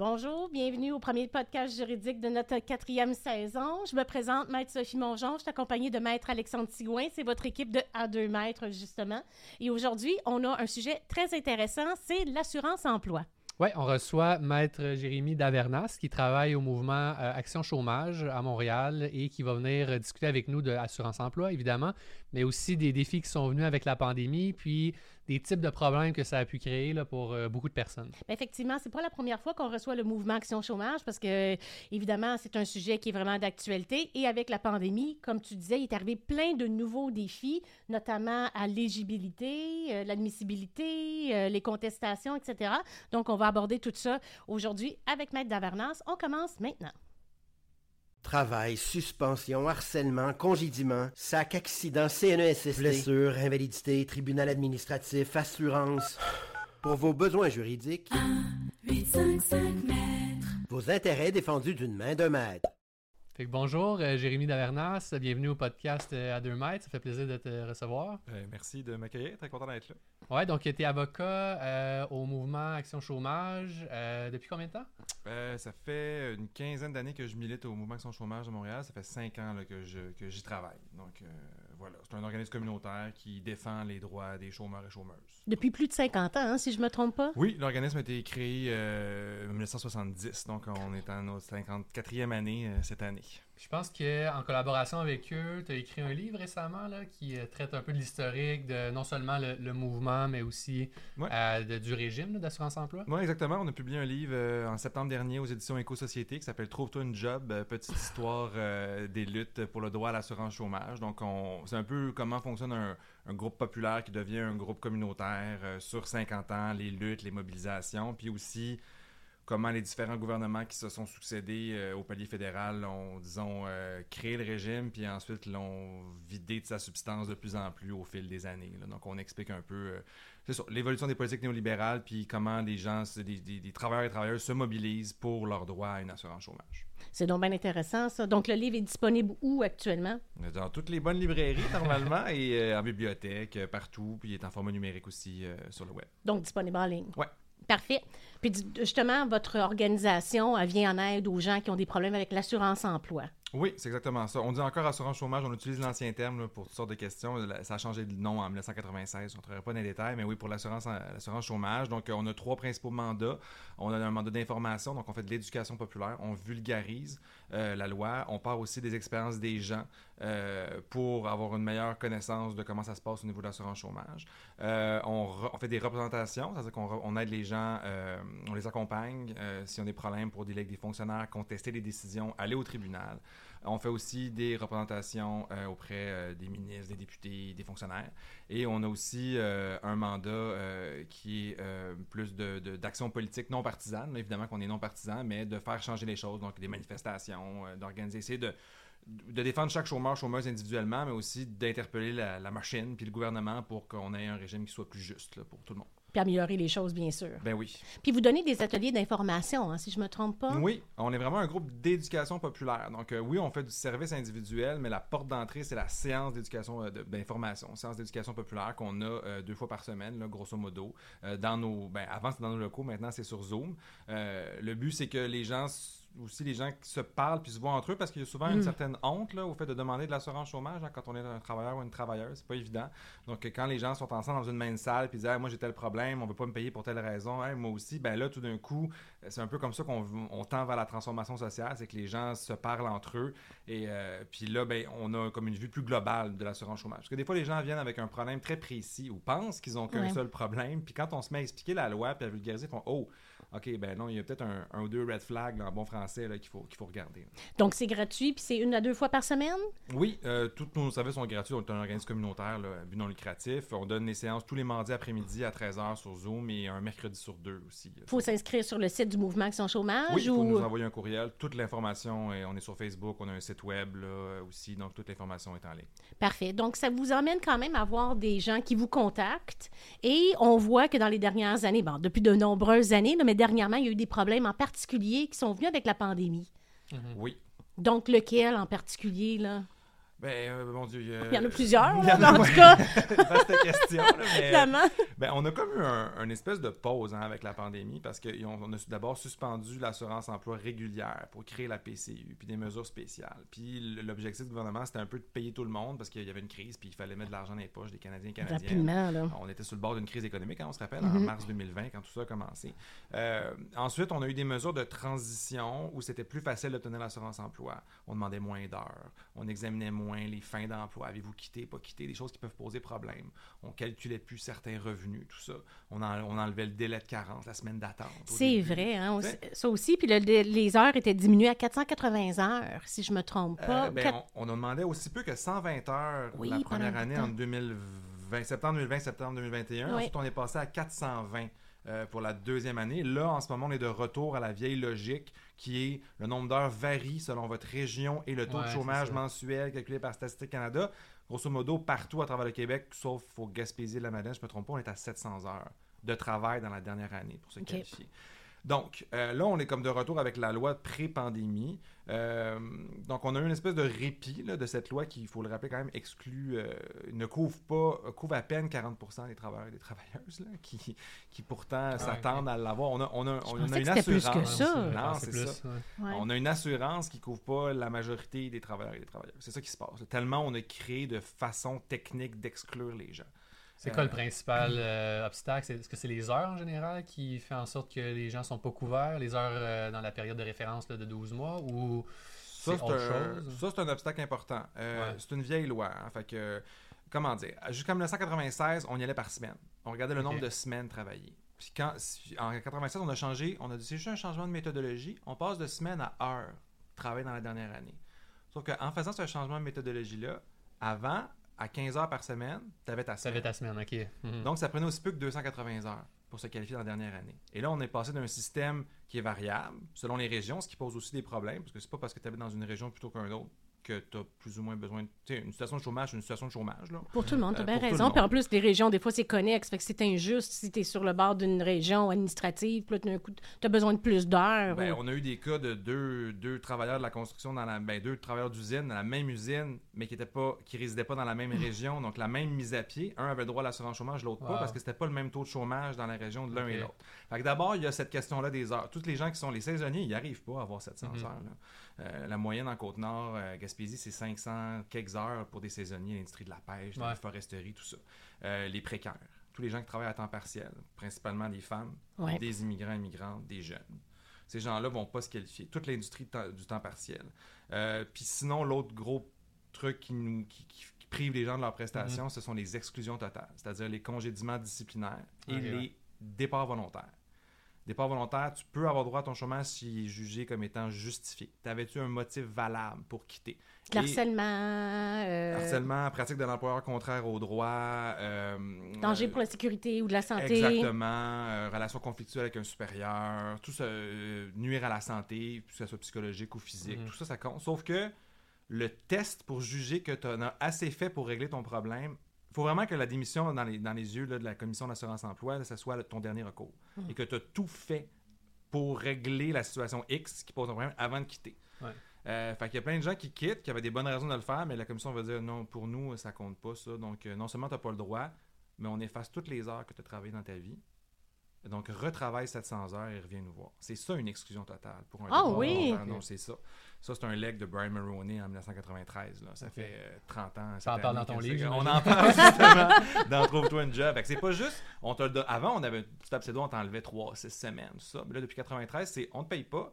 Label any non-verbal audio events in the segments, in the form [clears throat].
Bonjour, bienvenue au premier podcast juridique de notre quatrième saison. Je me présente, Maître Sophie Mongeon. Je suis accompagnée de Maître Alexandre Tigouin. C'est votre équipe de A2 Maîtres, justement. Et aujourd'hui, on a un sujet très intéressant, c'est l'assurance emploi. Oui, on reçoit Maître Jérémy Davernas qui travaille au mouvement euh, Action Chômage à Montréal et qui va venir discuter avec nous de l'assurance emploi, évidemment, mais aussi des défis qui sont venus avec la pandémie, puis des types de problèmes que ça a pu créer là, pour euh, beaucoup de personnes. Ben, effectivement, c'est pas la première fois qu'on reçoit le mouvement Action Chômage parce que, évidemment, c'est un sujet qui est vraiment d'actualité. Et avec la pandémie, comme tu disais, il est arrivé plein de nouveaux défis, notamment à l'éligibilité, euh, l'admissibilité, euh, les contestations, etc. Donc, on va aborder tout ça aujourd'hui avec Maître Davernas. On commence maintenant. Travail, suspension, harcèlement, congédiement, sac, accident, CNESST, blessure, invalidité, tribunal administratif, assurance. Pour vos besoins juridiques, 1, 8, 5, 5 mètres. vos intérêts défendus d'une main de maître. Fait que bonjour, euh, Jérémy Davernas, bienvenue au podcast euh, à deux mètres. Ça fait plaisir de te recevoir. Euh, merci de m'accueillir, très content d'être là. Ouais, donc tu es avocat euh, au mouvement Action Chômage depuis combien de temps? Ça fait une quinzaine d'années que je milite au Mouvement Action Chômage de Montréal. Ça fait cinq ans là, que, j'y travaille. Donc voilà, c'est un organisme communautaire qui défend les droits des chômeurs et chômeuses. Depuis plus de 50 ans, hein, si je me trompe pas? Oui, l'organisme a été créé euh, en 1970, donc on est en notre 54e année euh, cette année. Je pense qu'en collaboration avec eux, tu as écrit un livre récemment là, qui euh, traite un peu de l'historique de non seulement le, le mouvement, mais aussi Ouais. euh, de- du régime d'assurance-emploi. Oui, exactement. On a publié un livre euh, en septembre dernier aux éditions Éco-Société qui s'appelle Trouve-toi une job, petite [laughs] histoire euh, des luttes pour le droit à l'assurance chômage. Donc, on, c'est un peu comment fonctionne un, un groupe populaire qui devient un groupe communautaire sur 50 ans, les luttes, les mobilisations, puis aussi comment les différents gouvernements qui se sont succédés euh, au palier fédéral ont, disons, euh, créé le régime, puis ensuite l'ont vidé de sa substance de plus en plus au fil des années. là. Donc, on explique un peu euh, l'évolution des politiques néolibérales, puis comment les gens, des, des- des travailleurs et travailleuses se mobilisent pour leur droit à une assurance chômage. C'est donc bien intéressant, ça. Donc, le livre est disponible où actuellement? Dans toutes les bonnes librairies, normalement, et en bibliothèque, partout, puis il est en format numérique aussi sur le web. Donc, disponible en ligne? Ouais. Parfait. Puis justement, votre organisation vient en aide aux gens qui ont des problèmes avec l'assurance emploi. Oui, c'est exactement ça. On dit encore assurance chômage, on utilise l'ancien terme pour toutes sortes de questions. Ça a changé de nom en 1996, on ne travaillera pas dans les détails, mais oui, pour l'assurance l'assurance chômage. Donc, euh, on a trois principaux mandats. On a un mandat d'information, donc on fait de l'éducation populaire, on vulgarise euh, la loi, on part aussi des expériences des gens euh, pour avoir une meilleure connaissance de comment ça se passe au niveau de l'assurance chômage. Euh, on, on fait des représentations, c'est-à-dire qu'on on aide les gens, on les accompagne euh, s'ils ont des problèmes pour avec des fonctionnaires, contester les décisions, aller au tribunal. On fait aussi des représentations euh, auprès euh, des ministres, des députés, des fonctionnaires. Et on a aussi euh, un mandat qui est plus d'action politique non partisane. Évidemment qu'on est non partisan, mais de faire changer les choses, donc des manifestations, d'organiser, essayer de, de défendre chaque chômeur, chômeuse individuellement, mais aussi d'interpeller la, machine puis le gouvernement pour qu'on ait un régime qui soit plus juste pour tout le monde. Puis améliorer les choses, bien sûr. Ben oui. Puis vous donnez des ateliers d'information, hein, si je me trompe pas. Oui, on est vraiment un groupe d'éducation populaire. Donc, euh, oui, on fait du service individuel, mais la porte d'entrée, c'est la séance d'éducation euh, d'information, séance d'éducation populaire qu'on a euh, deux fois par semaine, là, grosso modo. Dans nos, ben, avant, c'était dans nos locaux, maintenant, c'est sur Zoom. Le but, c'est que les gens aussi les gens qui se parlent puis se voient entre eux parce qu'il y a souvent une Mm. certaine honte là, au fait de demander de l'assurance chômage hein, quand on est un travailleur ou une travailleuse, c'est pas évident. Donc quand les gens sont ensemble dans une même salle puis disent Ah, moi j'ai tel problème, on veut pas me payer pour telle raison, Hey, moi aussi, ben là tout d'un coup, euh, c'est un peu comme ça qu'on on tend vers la transformation sociale, c'est que les gens se parlent entre eux et euh, puis là ben on a comme une vue plus globale de l'assurance chômage. Parce que des fois les gens viennent avec un problème très précis ou pensent qu'ils ont qu'un Ouais. seul problème, puis quand on se met à expliquer la loi puis à vulgariser, ils font oh OK, ben non, il y a peut-être un, un ou deux red flags en bon français qu'il faut, qu'il faut regarder. Donc, c'est gratuit, puis c'est une à deux fois par semaine? Oui, euh, tous nos services sont gratuits. On est un organisme communautaire, là, but non lucratif. On donne les séances tous les mardis après-midi à 13h sur Zoom et un mercredi sur deux aussi. Il faut s'inscrire sur le site du mouvement Action Chômage Oui, il faut ou... nous envoyer un courriel. Toute l'information, on est sur Facebook, on a un site web là, aussi, donc toute l'information est en ligne. Parfait. Donc, ça vous emmène quand même à voir des gens qui vous contactent. Et on voit que dans les dernières années, bon, depuis de nombreuses années, là, mais dernièrement, il y a eu des problèmes en particulier qui sont venus avec la pandémie. Oui. Donc, lequel en particulier, là? Ben, euh, mon Dieu. Il y en a plusieurs, y là, en a- en tout cas. [laughs] Vaste question, là, mais, Finalement. ben, on a comme eu un, un espèce de pause hein, avec la pandémie parce qu'on on a d'abord suspendu l'assurance emploi régulière pour créer la PCU, puis des mesures spéciales. Puis l'objectif du gouvernement, c'était un peu de payer tout le monde parce qu'il y avait une crise, puis il fallait mettre de l'argent dans les poches des Canadiens et Canadiennes. Rapidement, là. On était sur le bord d'une crise économique, hein, on se rappelle, en Mhm. mars 2020, quand tout ça a commencé. Euh, ensuite, on a eu des mesures de transition où c'était plus facile d'obtenir l'assurance emploi. On demandait moins d'heures, on examinait moins les fins d'emploi. Avez-vous quitté, pas quitté, des choses qui peuvent poser problème. On calculait plus certains revenus, tout ça. On, en- on enlevait le délai de carence, la semaine d'attente. C'est vrai, hein, ça aussi. Puis le- le- les heures étaient diminuées à 480 heures, si je me trompe Euh, pas. ben, Quatre- on, on en demandait aussi peu que 120 heures Oui, la première année en 2020, septembre 2020, septembre 2021. Oui. Ensuite, on est passé à 420 euh, pour la deuxième année. Là, en ce moment, on est de retour à la vieille logique qui est le nombre d'heures varie selon votre région et le taux Ouais, de chômage mensuel calculé par Statistique Canada. Grosso modo, partout à travers le Québec, sauf au Gaspésie et la Madeleine, je ne me trompe pas, on est à 700 heures de travail dans la dernière année pour se Ok. qualifier. Donc, euh, là, on est comme de retour avec la loi pré-pandémie. Euh, donc, on a eu une espèce de répit là, de cette loi qui, il faut le rappeler quand même, exclut, euh, ne couvre pas, couvre à peine 40% des travailleurs et des travailleuses là, qui, qui pourtant s'attendent à l'avoir. On a, on a, on a pensais une c'était plus que assurance. ça. Non, c'est ça. ouais. On a une assurance qui couvre pas la majorité des travailleurs et des travailleuses. C'est ça qui se passe. Tellement on a créé de façon technique d'exclure les gens. C'est quoi Euh, le principal euh, obstacle? Est-ce que c'est les heures en général qui fait en sorte que les gens sont pas couverts, les heures euh, dans la période de référence là, de 12 mois, ou Ça, c'est autre un, chose? ça, c'est un obstacle important. Euh, Ouais. C'est une vieille loi. hein. Fait que, comment dire, jusqu'en 1996, on y allait par semaine. On regardait le nombre de semaines travaillées. Puis quand, en 96, on a changé, on a dit c'est juste un changement de méthodologie. On passe de semaine à heure travailler dans la dernière année. Sauf qu'en faisant ce changement de méthodologie-là, avant, à 15 heures par semaine, tu avais ta Ça semaine. fait ta semaine, ok. Mhm. Donc, ça prenait aussi peu que 280 heures pour se qualifier dans la dernière année. Et là, on est passé d'un système qui est variable selon les régions, ce qui pose aussi des problèmes, parce que c'est pas parce que tu habites dans une région plutôt qu'un autre que tu as plus ou moins besoin de. Tu sais, une situation de chômage, c'est une situation de chômage. Là. Pour tout le monde, tu as Euh, bien raison. Puis en plus, les régions, des fois, c'est connexe. Fait que c'est injuste si tu es sur le bord d'une région administrative. Puis là, tu as besoin de plus d'heures. Ben, ou- on a eu des cas de deux, deux travailleurs de la construction, dans la, ben, deux travailleurs d'usine dans la même usine, mais qui étaient pas, qui résidaient pas dans la même région. Donc, la même mise à pied. Un avait le droit à l'assurance chômage, l'autre pas, parce que c'était pas le même taux de chômage dans la région de l'un et Ok. l'autre. Fait que d'abord, il y a cette question-là des heures. Tous les gens qui sont les saisonniers, ils n'y arrivent pas à avoir 700 Mhm. heures. là. Euh, la moyenne en Côte-Nord, euh, Gaspésie, c'est 500 quelques heures pour des saisonniers, l'industrie de la pêche, de la foresterie, tout ça. Euh, les précaires, tous les gens qui travaillent à temps partiel, principalement des femmes, Ouais. des immigrants, immigrantes, des jeunes. Ces gens-là vont pas se qualifier. Toute l'industrie du temps partiel. Euh, Puis sinon, l'autre gros truc qui, nous, qui, qui- qui prive les gens de leurs prestations, ce sont les exclusions totales, c'est-à-dire les congédiements disciplinaires et les départs volontaires. Départ volontaire, tu peux avoir droit à ton chômage s'il est jugé comme étant justifié. T'avais-tu un motif valable pour quitter? Et- L'harcèlement. euh, Harcèlement, pratique de l'employeur contraire au droit. euh, Danger euh, pour la sécurité ou de la santé. Exactement. euh, relation conflictuelle avec un supérieur, tout ça, euh, nuire à la santé, que ce soit psychologique ou physique, Mhm. tout ça, ça compte. Sauf que le test pour juger que tu en as assez fait pour régler ton problème, faut vraiment que la démission dans les, dans les yeux là, de la Commission d'assurance-emploi, là, ça soit ton dernier recours. Mhm. Et que tu as tout fait pour régler la situation X qui pose un problème avant de quitter. Ouais. Euh, fait qu'il y a plein de gens qui quittent, qui avaient des bonnes raisons de le faire, mais la commission va dire non, pour nous, ça compte pas ça. Donc, euh, non seulement tu n'as pas le droit, mais on efface toutes les heures que tu as travaillées dans ta vie. Donc, retravaille 700 heures et reviens nous voir. C'est ça une exclusion totale pour un Ah départ oui! volontaire. Non, c'est ça. Ça, c'est un leg de Brian Maroney en 1993. Là. Ça fait euh, 30 ans. cette T'en parles année dans ton livre, On en parle [laughs] justement dans Trouve-toi une job. C'est pas juste, on te le donne- Avant, on avait un petit pseudo, on t'enlevait 3, 6 semaines, tout ça. Mais là, depuis 93, c'est on te paye pas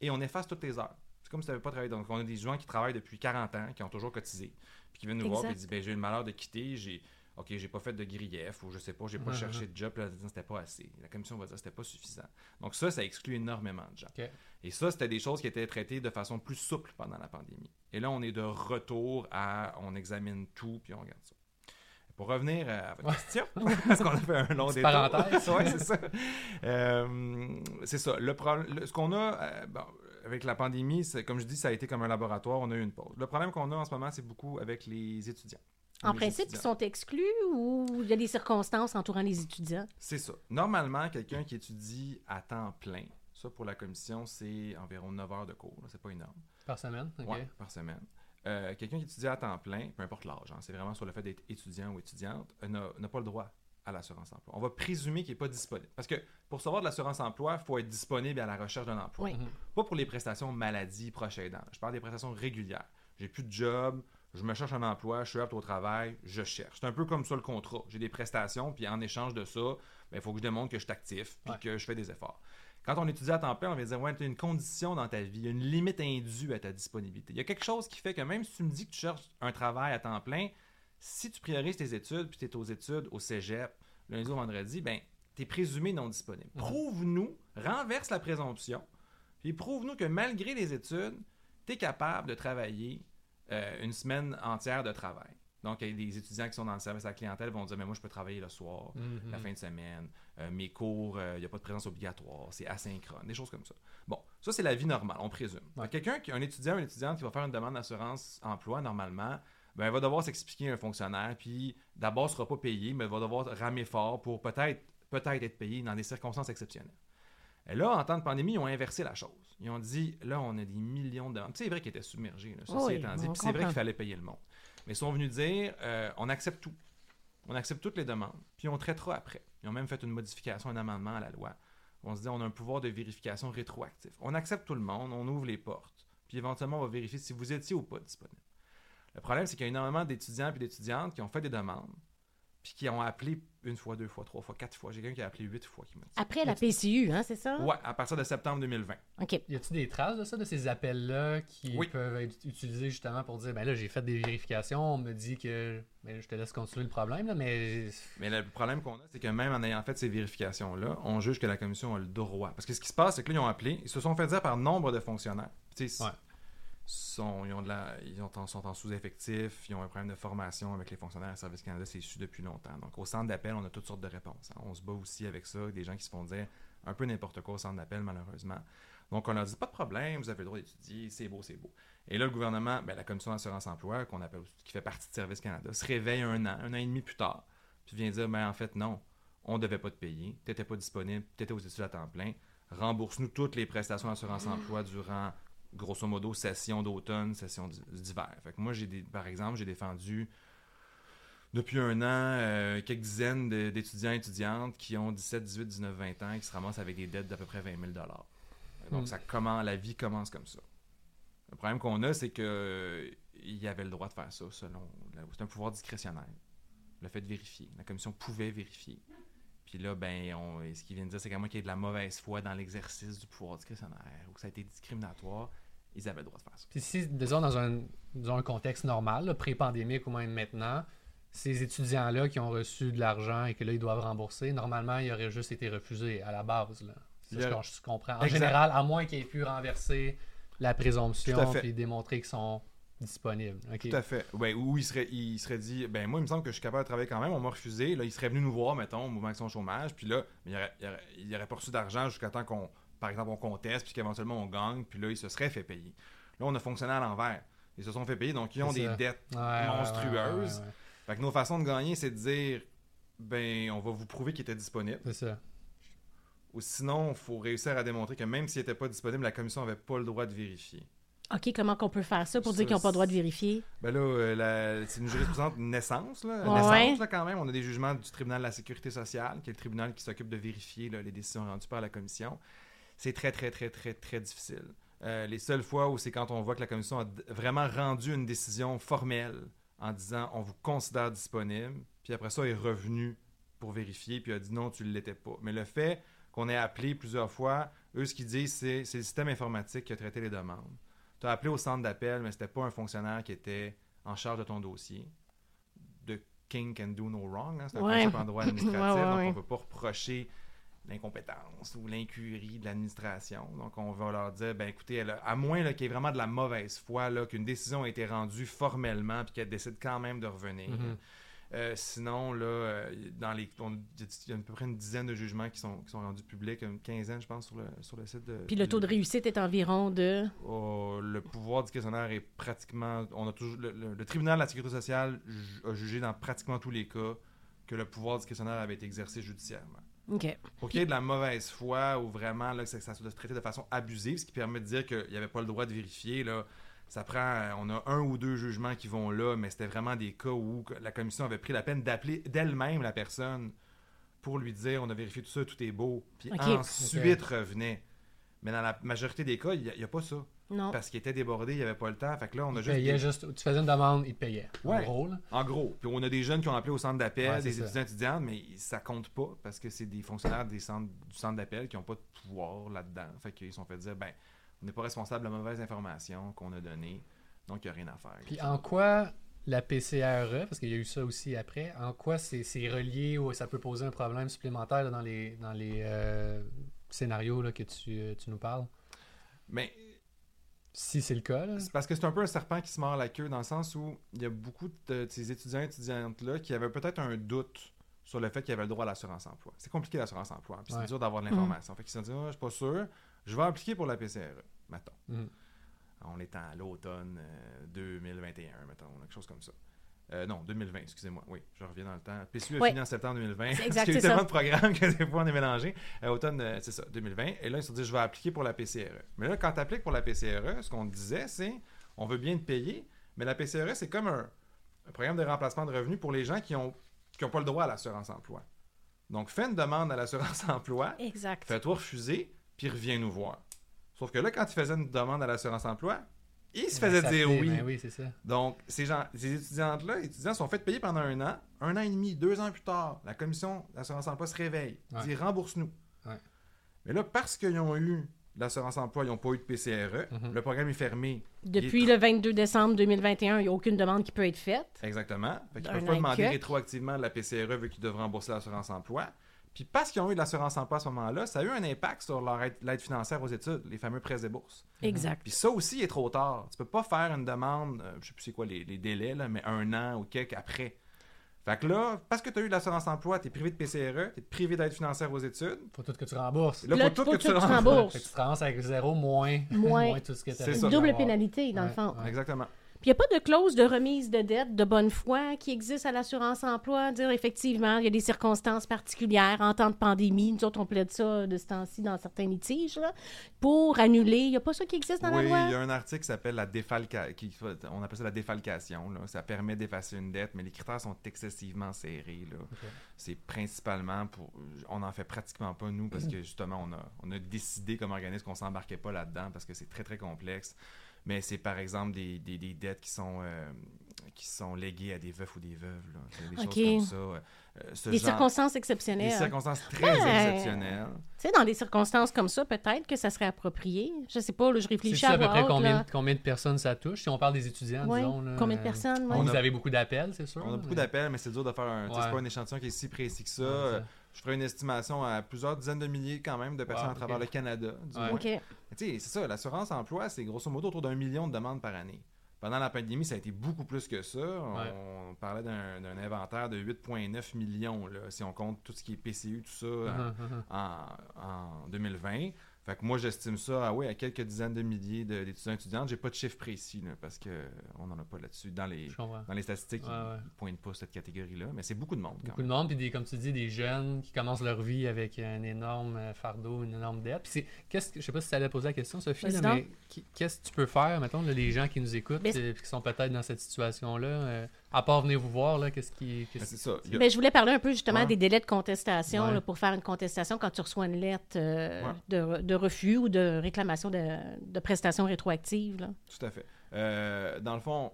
et on efface toutes tes heures. C'est comme si tu n'avais pas travaillé. Donc, on a des gens qui travaillent depuis 40 ans, qui ont toujours cotisé, puis qui viennent nous voir et disent ben, J'ai eu le malheur de quitter, j'ai. OK, j'ai pas fait de grief ou je sais pas, j'ai pas Mhm. cherché de job, puis là, c'était pas assez. La commission va dire que c'était pas suffisant. Donc, ça, ça exclut énormément de gens. Et ça, c'était des choses qui étaient traitées de façon plus souple pendant la pandémie. Et là, on est de retour à on examine tout puis on regarde ça. Pour revenir à votre question, [laughs] parce qu'on a fait un long parenthèse. [laughs] ouais, c'est ça. Euh, c'est ça. Le problème, le- ce qu'on a euh, bon, avec la pandémie, c'est comme je dis, ça a été comme un laboratoire. On a eu une pause. Le problème qu'on a en ce moment, c'est beaucoup avec les étudiants. En principe, ils sont exclus ou il y a des circonstances entourant les étudiants? C'est ça. Normalement, quelqu'un qui étudie à temps plein, ça pour la commission, c'est environ 9 heures de cours. C'est pas énorme. Par semaine? Ouais, par semaine. euh, quelqu'un qui étudie à temps plein, peu importe l'âge, hein, c'est vraiment sur le fait d'être étudiant ou étudiante, euh, n'a pas le droit à l'assurance emploi. On va présumer qu'il n'est pas disponible. Parce que pour recevoir de l'assurance emploi, il faut être disponible à la recherche d'un emploi. Oui. Pas pour les prestations maladie, proche aidant. Je parle des prestations régulières. J'ai plus de job, je me cherche un emploi, je suis apte au travail, je cherche. C'est un peu comme ça le contrat. J'ai des prestations, puis en échange de ça, ben, il faut que je démontre que je suis actif, puis Ouais. que je fais des efforts. Quand on étudie à temps plein, on va dire, ouais, tu as une condition dans ta vie, il y a une limite indue à ta disponibilité. Il y a quelque chose qui fait que même si tu me dis que tu cherches un travail à temps plein, si tu priorises tes études, puis tu es aux études au cégep, lundi au vendredi, ben, tu es présumé non disponible. Prouve-nous, renverse la présomption, puis prouve-nous que malgré les études, tu es capable de travailler euh, une semaine entière de travail. Donc, il y a des étudiants qui sont dans le service à la clientèle vont dire Mais moi, je peux travailler le soir, Mhm. la fin de semaine, euh, mes cours, euh, il n'y a pas de présence obligatoire, c'est asynchrone, des choses comme ça. Bon, ça, c'est la vie normale, on présume. Ouais. Quelqu'un qui un étudiant ou une étudiante qui va faire une demande d'assurance emploi, normalement, ben, elle va devoir s'expliquer à un fonctionnaire, puis d'abord, ne sera pas payé, mais elle va devoir ramer fort pour peut-être peut-être être payé dans des circonstances exceptionnelles. Et là, en temps de pandémie, ils ont inversé la chose. Ils ont dit, là, on a des millions de C'est vrai qu'ils étaient submergés, là, ceci Oui, étant dit. Puis c'est vrai qu'il fallait payer le monde. Mais ils sont venus dire, euh, on accepte tout. On accepte toutes les demandes, puis on traitera après. Ils ont même fait une modification, un amendement à la loi. On se dit, on a un pouvoir de vérification rétroactif. On accepte tout le monde, on ouvre les portes, puis éventuellement, on va vérifier si vous étiez ou pas disponible. Le problème, c'est qu'il y a énormément d'étudiants et d'étudiantes qui ont fait des demandes, puis qui ont appelé une fois, deux fois, trois fois, quatre fois. J'ai quelqu'un qui a appelé huit fois qui m'a dit. Après la PCU, hein, c'est ça? Ouais, à partir de septembre 2020. OK. Y a-t-il des traces de ça, de ces appels-là qui Oui. peuvent être utilisés justement pour dire ben là, j'ai fait des vérifications, on me dit que ben, je te laisse continuer le problème, là, mais. Mais le problème qu'on a, c'est que même en ayant fait ces vérifications-là, on juge que la commission a le droit. Parce que ce qui se passe, c'est que là, ils ont appelé, ils se sont fait dire par nombre de fonctionnaires. Tu sais, Ouais. Sont, ils, ont de la, ils ont en- sont en sous-effectif, ils ont un problème de formation avec les fonctionnaires à Service Canada, c'est su depuis longtemps. Donc, au centre d'appel, on a toutes sortes de réponses. hein. On se bat aussi avec ça, des gens qui se font dire un peu n'importe quoi au centre d'appel, malheureusement. Donc, on leur dit pas de problème, vous avez le droit d'étudier, c'est beau, c'est beau. Et là, le gouvernement, ben, la commission d'assurance-emploi, qu'on appelle qui fait partie de Service Canada, se réveille un an, un an et demi plus tard, puis vient dire ben, en fait, non, on devait pas te payer, tu n'étais pas disponible, tu étais aux études à temps plein, rembourse-nous toutes les prestations d'assurance-emploi durant, grosso modo, session d'automne, session d'hiver. Fait que moi, j'ai des, par exemple, j'ai défendu depuis un an euh, quelques dizaines d'étudiants et étudiantes qui ont 17, 18, 19, 20 ans et qui se ramassent avec des dettes d'à peu près 20 000 Donc, Hmm. ça commence, la vie commence comme ça. Le problème qu'on a, c'est que euh, il y avait le droit de faire ça selon. C'est un pouvoir discrétionnaire. Le fait de vérifier. La commission pouvait vérifier. Puis là, ben, on, ce qu'ils viennent de dire, c'est qu'à moins qu'il y ait de la mauvaise foi dans l'exercice du pouvoir discrétionnaire ou que ça a été discriminatoire, ils avaient le droit de faire ça. Puis si, disons, dans un, disons, un contexte normal, pré-pandémique ou même maintenant, ces étudiants-là qui ont reçu de l'argent et que là, ils doivent rembourser, normalement, ils auraient juste été refusés à la base. Là. C'est ce que je comprends. En Exact. général, à moins qu'ils aient pu renverser la présomption et démontrer qu'ils sont disponibles. Tout à fait. Ouais, ou il serait, il serait dit, ben moi, il me semble que je suis capable de travailler quand même, on m'a refusé. Là, il serait venu nous voir, mettons, au mouvement Action Chômage, puis là, il aurait, il aurait, il aurait pas reçu d'argent jusqu'à temps qu'on, par exemple, on conteste, puis qu'éventuellement on gagne, puis là, il se serait fait payer. Là, on a fonctionné à l'envers. Ils se sont fait payer, donc ils ont des ça. dettes Ouais, ouais, ouais, monstrueuses. ouais, ouais. Fait que nos façons de gagner, c'est de dire, ben, on va vous prouver qu'il était disponible. C'est ça. Ou sinon, il faut réussir à démontrer que même s'il n'était pas disponible, la commission n'avait pas le droit de vérifier. OK, comment qu'on peut faire ça pour Ça, dire qu'ils n'ont pas le droit de vérifier? Ben là, euh, c'est une jurisprudence de naissance, là. Ouais. Naissance, là, quand même. On a des jugements du tribunal de la sécurité sociale, qui est le tribunal qui s'occupe de vérifier là, les décisions rendues par la commission. C'est très, très, très, très, très difficile. Euh, les seules fois où c'est quand on voit que la commission a vraiment rendu une décision formelle en disant on vous considère disponible, puis après ça, est revenu pour vérifier, puis a dit non, tu ne l'étais pas. Mais le fait qu'on ait appelé plusieurs fois, eux, ce qu'ils disent, c'est c'est le système informatique qui a traité les demandes. Tu as appelé au centre d'appel, mais c'était pas un fonctionnaire qui était en charge de ton dossier. The king can do no wrong. hein, C'est un Ouais. principe en droit administratif. [laughs] Ouais, ouais, donc, on ne peut pas reprocher l'incompétence ou l'incurie de l'administration. Donc, on va leur dire, ben écoutez, à moins là, qu'il y ait vraiment de la mauvaise foi, là, qu'une décision a été rendue formellement puis qu'elle décide quand même de revenir. Mhm. Euh, sinon, là, euh, dans les, on- il y a à peu près une dizaine de jugements qui sont, qui sont rendus publics, une quinzaine, je pense, sur le, sur le site de... Puis le taux de réussite est environ de... Oh, le pouvoir discrétionnaire est pratiquement. On a toujours, le, le- le tribunal de la sécurité sociale ju- a jugé dans pratiquement tous les cas que le pouvoir discrétionnaire avait été exercé judiciairement. OK. Ait de la mauvaise foi ou vraiment là, que ça, ça soit traité de façon abusive, ce qui permet de dire qu'il n'y avait pas le droit de vérifier, là, Ça prend, on a un ou deux jugements qui vont là, mais c'était vraiment des cas où la commission avait pris la peine d'appeler d'elle-même la personne pour lui dire on a vérifié tout ça, tout est beau, puis Ok. ensuite revenait. Mais dans la majorité des cas, il n'y a, pas ça. Non. Parce qu'il était débordé, il n'y avait pas le temps. Fait que là, on a Il juste. payait des- juste- tu faisais une demande, il te payait. En Ouais. gros, là. En gros. Puis on a des jeunes qui ont appelé au centre d'appel, Ouais, des ça. étudiants étudiantes, mais ça compte pas parce que c'est des fonctionnaires des centres, du centre d'appel qui n'ont pas de pouvoir là-dedans. Fait qu'ils se sont fait dire ben, on n'est pas responsable de la mauvaise information qu'on a donnée, donc il n'y a rien à faire. Puis en quoi la PCRE, parce qu'il y a eu ça aussi après, en quoi c'est relié ou ça peut poser un problème supplémentaire là, dans les, dans les euh, scénarios là, que tu, euh, tu nous parles? Mais Si c'est le cas, là. c'est parce que c'est un peu un serpent qui se mord la queue dans le sens où il y a beaucoup de, de ces étudiants et étudiantes-là qui avaient peut-être un doute sur le fait qu'ils avaient le droit à l'assurance emploi. C'est compliqué l'assurance emploi, puis Ouais. c'est dur d'avoir de l'information. Fait qu'ils se sont dit, Ah, je suis pas sûr, je vais appliquer pour la PCRE, mettons. Mhm. On est à l'automne euh, 2021, mettons, quelque chose comme ça. Euh, non, 2020, excusez-moi. Oui, je reviens dans le temps. PSU a Ouais. fini en septembre 2020. C'est parce qu'il y a eu tellement ça. de programmes que des fois on est mélangé. Euh, automne, euh, c'est ça, 2020. Et là, ils se sont dit, je vais appliquer pour la PCRE. Mais là, quand tu appliques pour la PCRE, ce qu'on disait, c'est, on veut bien te payer, mais la PCRE, c'est comme un, un programme de remplacement de revenus pour les gens qui ont, qui ont pas le droit à l'assurance emploi. Donc, fais une demande à l'assurance [laughs] emploi, Exact. fais-toi refuser, puis reviens nous voir. Sauf que là, quand tu faisais une demande à l'assurance emploi, ils se faisaient Ça dire fait- oui. ben oui, c'est ça. Donc, ces, gens, ces étudiantes-là, les étudiants sont fait payer pendant un an. Un an et demi, deux ans plus tard, la commission d'assurance emploi se réveille. Ouais. Dit rembourse-nous. Ouais. Mais là, parce qu'ils ont eu l'assurance emploi, ils n'ont pas eu de PCRE, Mhm. le programme est fermé. Depuis est le 22 décembre 2021, il n'y a aucune demande qui peut être faite. Exactement. Fait qu'ils Un peuvent pas demander rétroactivement de la PCRE vu qu'ils devraient rembourser l'assurance emploi. Puis parce qu'ils ont eu de l'assurance emploi à ce moment-là, ça a eu un impact sur leur aide, l'aide financière aux études, les fameux prêts et bourses. Exact. Puis ça aussi il est trop tard. Tu peux pas faire une demande, euh, je sais plus c'est quoi les, les délais, là, mais un an ou quelques après. Fait que là, parce que tu as eu de l'assurance emploi, tu es privé de PCRE, tu es privé d'aide financière aux études. Faut tout que tu rembourses. Là, Là, faut tout que que tu rembourses. rembourses. Fait que tu te avec zéro moins, Moins. [laughs] tout ce que tu C'est avais ça. dû Double pénalité, dans le fond. ouais. Exactement. Puis il n'y a pas de clause de remise de dette de bonne foi qui existe à l'assurance emploi? Dire effectivement, il y a des circonstances particulières en temps de pandémie. Nous autres, on plaide ça de ce temps-ci dans certains litiges. là, pour annuler. Il n'y a pas ça qui existe dans oui, la loi? il y a un article qui s'appelle la défalcation. On appelle ça la défalcation. là. Ça permet d'effacer une dette, mais les critères sont excessivement serrés. là. C'est principalement pour. On n'en fait pratiquement pas, nous, parce que justement, on a, on a décidé comme organisme qu'on s'embarquait pas là-dedans parce que c'est très, très complexe. Mais c'est par exemple des, des- des dettes qui sont, euh, qui sont léguées à des veufs ou des veuves. là. Des choses comme ça. Euh, ce Des genre- circonstances Des exceptionnelles. circonstances très Ouais. exceptionnelles. Tu sais, dans des circonstances comme ça, peut-être que ça serait approprié. Je sais pas, là, je réfléchis ça à à peu près haute, combien, de personnes ça touche? Si on parle des étudiants, Ouais. disons. là, Combien de euh, personnes? ouais. On vous a- avez beaucoup d'appels, c'est sûr. On a beaucoup mais- d'appels, mais c'est dur de faire un. C'est Ouais. pas un échantillon qui est si précis que ça. Je ferai une estimation à plusieurs dizaines de milliers quand même de personnes Wow, à travers le Canada. du Ouais. moins. OK. Mais Tu sais, c'est ça, l'assurance emploi, c'est grosso modo autour d'un million de demandes par année. Pendant la pandémie, ça a été beaucoup plus que ça. On parlait d'un inventaire de 8,9 millions, là, si on compte tout ce qui est PCU, tout ça, Mhm, mhm. en, en 2020. Fait que moi, j'estime ça ah oui, à quelques dizaines de milliers d'étudiants et étudiantes. J'ai pas de chiffre précis, là, parce qu'on n'en a pas là-dessus. Dans les, dans les statistiques, Ouais, ouais. ils ne pointent pas cette catégorie-là, mais c'est beaucoup de monde quand Beaucoup même. de monde, puis des, comme tu dis, des jeunes qui commencent leur vie avec un énorme euh, fardeau, une énorme dette. Puis c'est, qu'est-ce que, je sais pas si tu allais poser la question, Sophie, là, mais qui- qu'est-ce que tu peux faire, mettons, là, les gens qui nous écoutent, Ben, euh, qui sont peut-être dans cette situation-là, euh, à part venir vous voir, là, qu'est-ce qui... Mais qu'est-ce- c'est ça. A- Ben, je voulais parler un peu justement Ouais. des délais de contestation Ouais. là, pour faire une contestation quand tu reçois une lettre euh, Ouais. de, de refus ou de réclamation de, de prestations rétroactives. là. Tout à fait. Euh, dans le fond,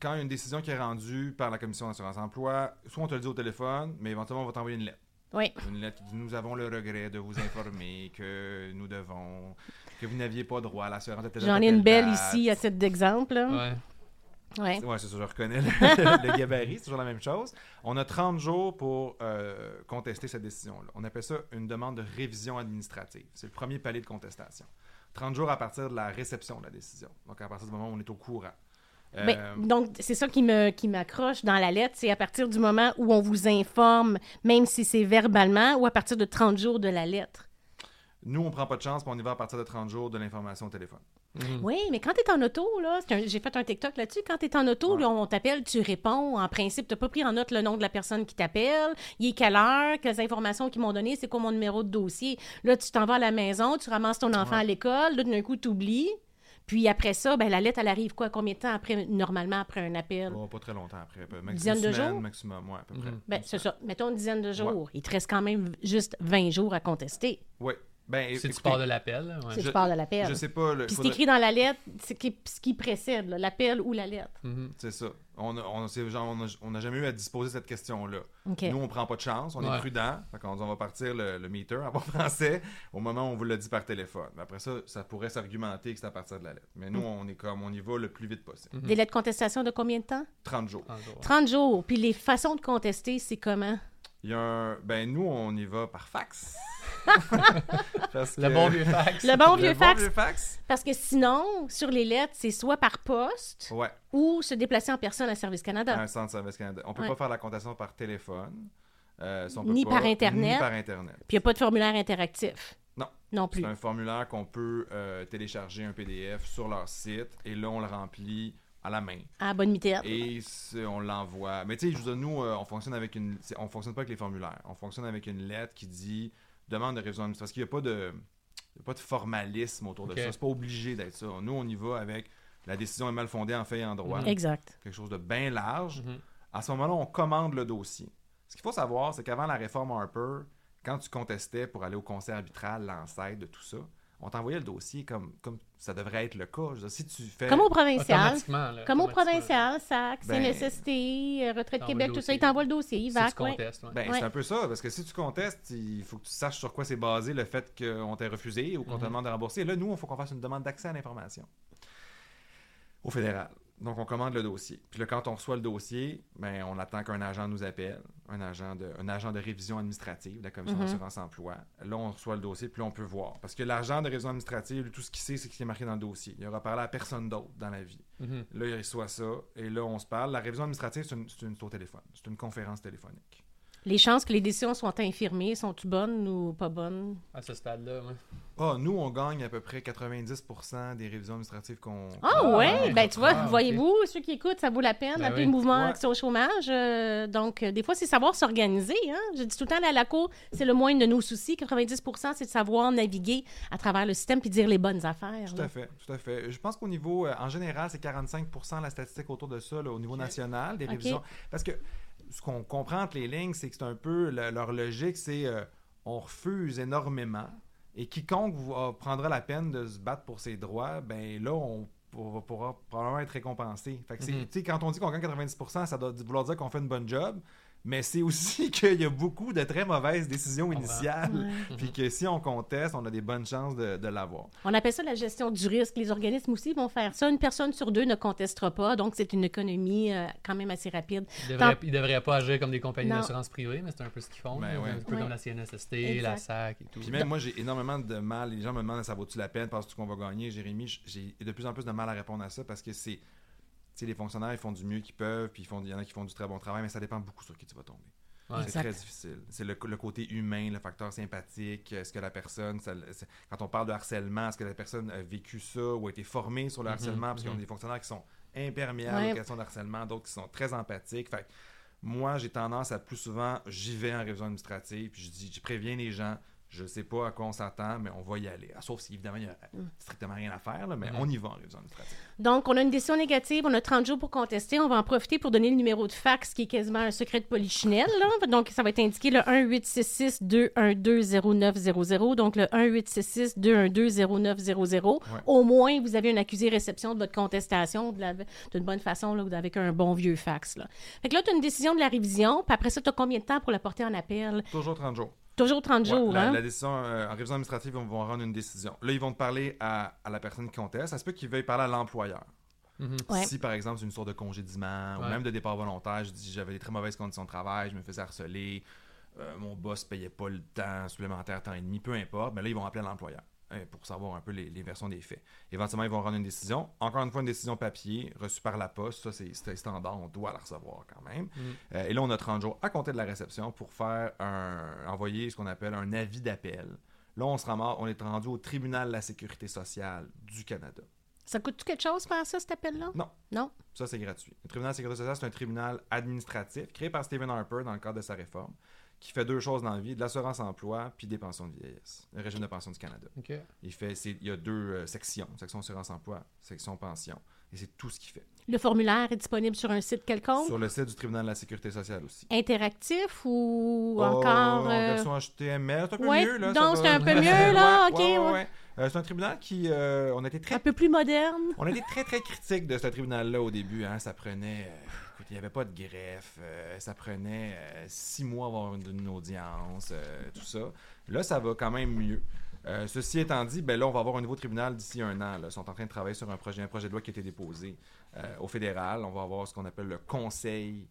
quand il y a une décision qui est rendue par la Commission d'assurance emploi, soit on te le dit au téléphone, mais éventuellement on va t'envoyer une lettre. Oui. Une lettre qui dit Nous avons le regret de vous informer [laughs] que nous devons, que vous n'aviez pas droit à l'assurance de J'en ai une belle date. ici à titre d'exemple. Ouais, c'est ça, je reconnais le, [laughs] le gabarit, c'est toujours la même chose. On a 30 jours pour euh, contester cette décision-là. On appelle ça une demande de révision administrative. C'est le premier palier de contestation. 30 jours à partir de la réception de la décision. Donc, à partir du moment où on est au courant. Euh, Ben, donc, c'est ça qui me qui m'accroche dans la lettre, c'est à partir du moment où on vous informe, même si c'est verbalement, ou à partir de 30 jours de la lettre? nous, on prend pas de chance, puis on y va à partir de 30 jours de l'information au téléphone. Mhm. Oui, mais quand tu es en auto, là, j'ai fait un TikTok là-dessus, quand tu es en auto, Ouais. là, on t'appelle, tu réponds. En principe, tu pas pris en note le nom de la personne qui t'appelle, il est quelle heure, quelles informations qu'ils m'ont donné, c'est quoi mon numéro de dossier. Là, tu t'en vas à la maison, tu ramasses ton enfant Ouais. à l'école, là, d'un coup, tu oublies. Puis après ça, ben, la lettre, elle arrive quoi? Combien de temps après, normalement, après un appel? Oh, pas très longtemps après. peu- Maximum Dizaine de une jours? Maximum, ouais, à peu près. Mhm. Ben, c'est ça. Mettons une dizaine de jours. Il te reste quand même juste 20 jours à contester. Oui. Ben, C'est du écoutez, part de l'appel. ouais. C'est Je- tu parles de l'appel. Je sais pas. le- Puis c'est faudrait- écrit dans la lettre, c'est qui- ce qui précède, l'appel ou la lettre. Mhm. C'est ça. On n'a on, c'est genre, on a- on a jamais eu à disposer cette question-là. Nous, on prend pas de chance, on est prudent. Dit, on va partir le, le meter en [laughs] bon français au moment où on vous l'a dit par téléphone. Mais après ça, ça pourrait s'argumenter que c'est à partir de la lettre. Mais nous, Mm. on est comme, on y va le plus vite possible. Mhm. Délai de contestation de combien de temps? 30 jours. En gros. 30 jours. Puis les façons de contester, c'est comment? Il y a un... Ben, nous, on y va par fax. [laughs] Parce Le bon vieux fax. Le bon Le vieux bon fax. vieux fax? Parce que sinon, sur les lettres, c'est soit par poste Ouais, ou se déplacer en personne à Service Canada. à un centre service Canada. On peut Ouais. pas faire la contestation par téléphone. Euh, peut Ni pas- par Internet. Ni par Internet. Puis il n'y a pas de formulaire interactif. Non. Non plus. C'est un formulaire qu'on peut euh, télécharger un PDF sur leur site et là, on le remplit à la main. À bonne mitaine. Et on l'envoie. Mais tu sais, je veux dire, nous, euh, on fonctionne avec une. On fonctionne pas avec les formulaires. On fonctionne avec une lettre qui dit demande de révision administrative. Parce qu'il n'y a pas de. il y a pas de formalisme autour de ça. C'est pas obligé d'être ça. Nous, on y va avec la décision est mal fondée en fait et en droit. Mhm. Exact. Quelque chose de bien large. Mhm. À ce moment-là, on commande le dossier. Ce qu'il faut savoir, c'est qu'avant la réforme Harper, quand tu contestais pour aller au conseil arbitral, l'ancêtre de tout ça, on t'envoyait le dossier comme, comme ça devrait être le cas. Dire, si tu fais. Comme au provincial. Là, Comme au provincial, SAC, Ben, CNSST, euh, Retraite Québec, tout ça, dossier. il t'envoie le dossier, il Si va. tu contestes, ouais. Ben, Ouais. c'est un peu ça, parce que si tu contestes, il faut que tu saches sur quoi c'est basé le fait qu'on t'ait refusé ou qu'on te Mhm. demande de rembourser. Et là, nous, il faut qu'on fasse une demande d'accès à l'information au fédéral. Donc, on commande le dossier. Puis là, quand on reçoit le dossier, ben, on attend qu'un agent nous appelle, un agent de, un agent de révision administrative de la Commission Mhm. d'assurance emploi. Là, on reçoit le dossier, puis là, on peut voir. Parce que l'agent de révision administrative, tout ce qu'il sait, c'est ce qui est marqué dans le dossier. Il aura parlé à personne d'autre dans la vie. Mhm. Là, il reçoit ça, et là, on se parle. La révision administrative, c'est au téléphone. C'est une conférence téléphonique. Les chances que les décisions soient infirmées, sont-tu bonnes ou pas bonnes? À ce stade-là, ouais. Ah, nous, on gagne à peu près 90% des révisions administratives qu'on. Ah Ah, ouais, ouais. ben tu vois, Ah, voyez-vous, ceux qui écoutent, ça vaut la peine Ben d'appeler oui. le mouvement Ouais. Action Chômage. euh, donc, euh, des fois, c'est savoir s'organiser. Hein? Je dis tout le temps, à la cour, c'est le moindre de nos soucis. 90% c'est de savoir naviguer à travers le système puis dire les bonnes affaires. Tout là. à fait, tout à fait. Je pense qu'au niveau, euh, en général, c'est 45% la statistique autour de ça, là, au niveau national, des révisions. Parce que ce qu'on comprend entre les lignes, c'est que c'est un peu le- leur logique, c'est euh, on refuse énormément. Et quiconque prendra la peine de se battre pour ses droits, ben là, on pour- pourra probablement être récompensé. Fait que sais, quand on dit qu'on gagne 90%, ça doit vouloir dire qu'on fait une bonne job, mais c'est aussi [laughs] qu'il y a beaucoup de très mauvaises décisions comprends. initiales, Ouais. [laughs] puis que si on conteste, on a des bonnes chances de, de l'avoir. On appelle ça la gestion du risque. Les organismes aussi vont faire ça. Une personne sur deux ne contestera pas. Donc, c'est une économie euh, quand même assez rapide. Ils devraient, ils devraient pas agir comme des compagnies d'assurance privée, mais c'est un peu ce qu'ils font. Ben ouais. Un peu Ouais. comme la CNSST, Exact. la SAC et tout. Puis même moi, j'ai énormément de mal. Les gens me demandent ça vaut-tu la peine, penses-tu qu'on va gagner, Jérémy J'ai de plus en plus de mal à répondre à ça parce que c'est. Sais, les fonctionnaires, ils font du mieux qu'ils peuvent, puis ils font, il y en a qui font du très bon travail, mais ça dépend beaucoup sur qui tu vas tomber. Ouais. C'est très difficile. C'est le, le côté humain, le facteur sympathique. Est-ce que la personne, ça- quand on parle de harcèlement, est-ce que la personne a vécu ça ou a été formée sur le Mhm, harcèlement? Parce qu'il y a mhm. des fonctionnaires qui sont imperméables Ouais. aux questions de harcèlement, d'autres qui sont très empathiques. Fait moi, j'ai tendance à plus souvent, j'y vais en révision administrative, puis je dis, je préviens les gens, je sais pas à quoi on s'attend, mais on va y aller. Ah, Sauf si, évidemment, il y a Mm. strictement rien à faire, là, mais Mhm. on y va en révision administrative. Donc, on a une décision négative, on a 30 jours pour contester. On va en profiter pour donner le numéro de fax qui est quasiment un secret de polichinelle. là. Donc, ça va être indiqué le 1-866-212-0900. Donc, le 1-866-212-0900. Ouais. Au moins, vous avez une accusé réception de votre contestation d'une bonne façon, là, avec un bon vieux fax. Là. Fait que là, tu as une décision de la révision, puis après ça, tu as combien de temps pour la porter en appel? Toujours 30 jours. Toujours 30 Ouais, jours, la, hein? la décision euh, en révision administrative, ils vont rendre une décision. Là, ils vont te parler à, à la personne qui conteste. Ça se peut qu'ils veuillent parler à l'employeur. Mhm. Ouais. Si, par exemple, c'est une sorte de congédiement ou même de départ volontaire, je dis j'avais des très mauvaises conditions de travail, je me faisais harceler, euh, mon boss payait pas le temps supplémentaire, temps et demi, peu importe, mais là, ils vont appeler l'employeur hein, pour savoir un peu les, les versions des faits. Éventuellement, ils vont rendre une décision. Encore une fois, une décision papier, reçue par la poste. Ça, c'est standard, on doit la recevoir quand même. Mhm. Euh, et là, on a 30 jours à compter de la réception pour faire un, envoyer ce qu'on appelle un avis d'appel. Là, on, se ramasse, on est rendu au tribunal de la sécurité sociale du Canada. Ça coûte-tu quelque chose faire ça, cet appel-là? Non. Non? Ça, c'est gratuit. Le tribunal de sécurité sociale, c'est un tribunal administratif créé par Stephen Harper dans le cadre de sa réforme, qui fait deux choses dans la vie, de l'assurance emploi puis des pensions de vieillesse, le régime de pension du Canada. Il, fait, c'est- il y a deux euh, sections, section assurance emploi, section pension. Et c'est tout ce qu'il fait. Le formulaire est disponible sur un site quelconque, Sur le site du tribunal de la sécurité sociale aussi. interactif ou Oh, encore... En euh, version HTML, c'est un peu ouais, mieux. Là, c'est un peu [laughs] mieux, là, ok, ouais. Euh, c'est un tribunal qui... euh, on a été très Un peu plus moderne. On a été très, très critique de ce tribunal-là au début. Hein. Ça prenait. Écoute, il n'y avait pas de greffe. euh, ça prenait euh, six mois avant une, une audience, euh, tout ça. Là, ça va quand même mieux. Ceci étant dit, ben là, on va avoir un nouveau tribunal d'ici un an. Là. Ils sont en train de travailler sur un projet, un projet de loi qui a été déposé au fédéral. On va avoir ce qu'on appelle le Conseil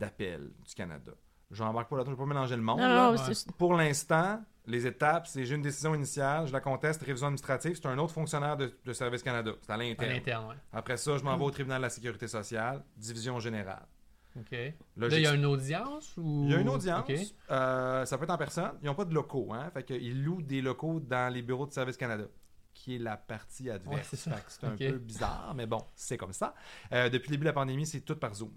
d'appel du Canada. Je n'embarque pas là-dedans, je ne vais pas mélanger le monde. Non, là. Pour l'instant, les étapes, c'est j'ai une décision initiale, je la conteste, révision administrative, c'est un autre fonctionnaire de, de Service Canada. C'est à l'interne. ouais. Après ça, je m'en vais au tribunal de la sécurité sociale, division générale. OK. Là, il y a une audience ou... il y a une audience. Euh, ça peut être en personne. Ils n'ont pas de locaux. Hein? Fait qu'ils louent des locaux dans les bureaux de Service Canada, qui est la partie adverse. Ouais, c'est un peu bizarre, mais bon, c'est comme ça. Euh, depuis le début de la pandémie, c'est tout par Zoom.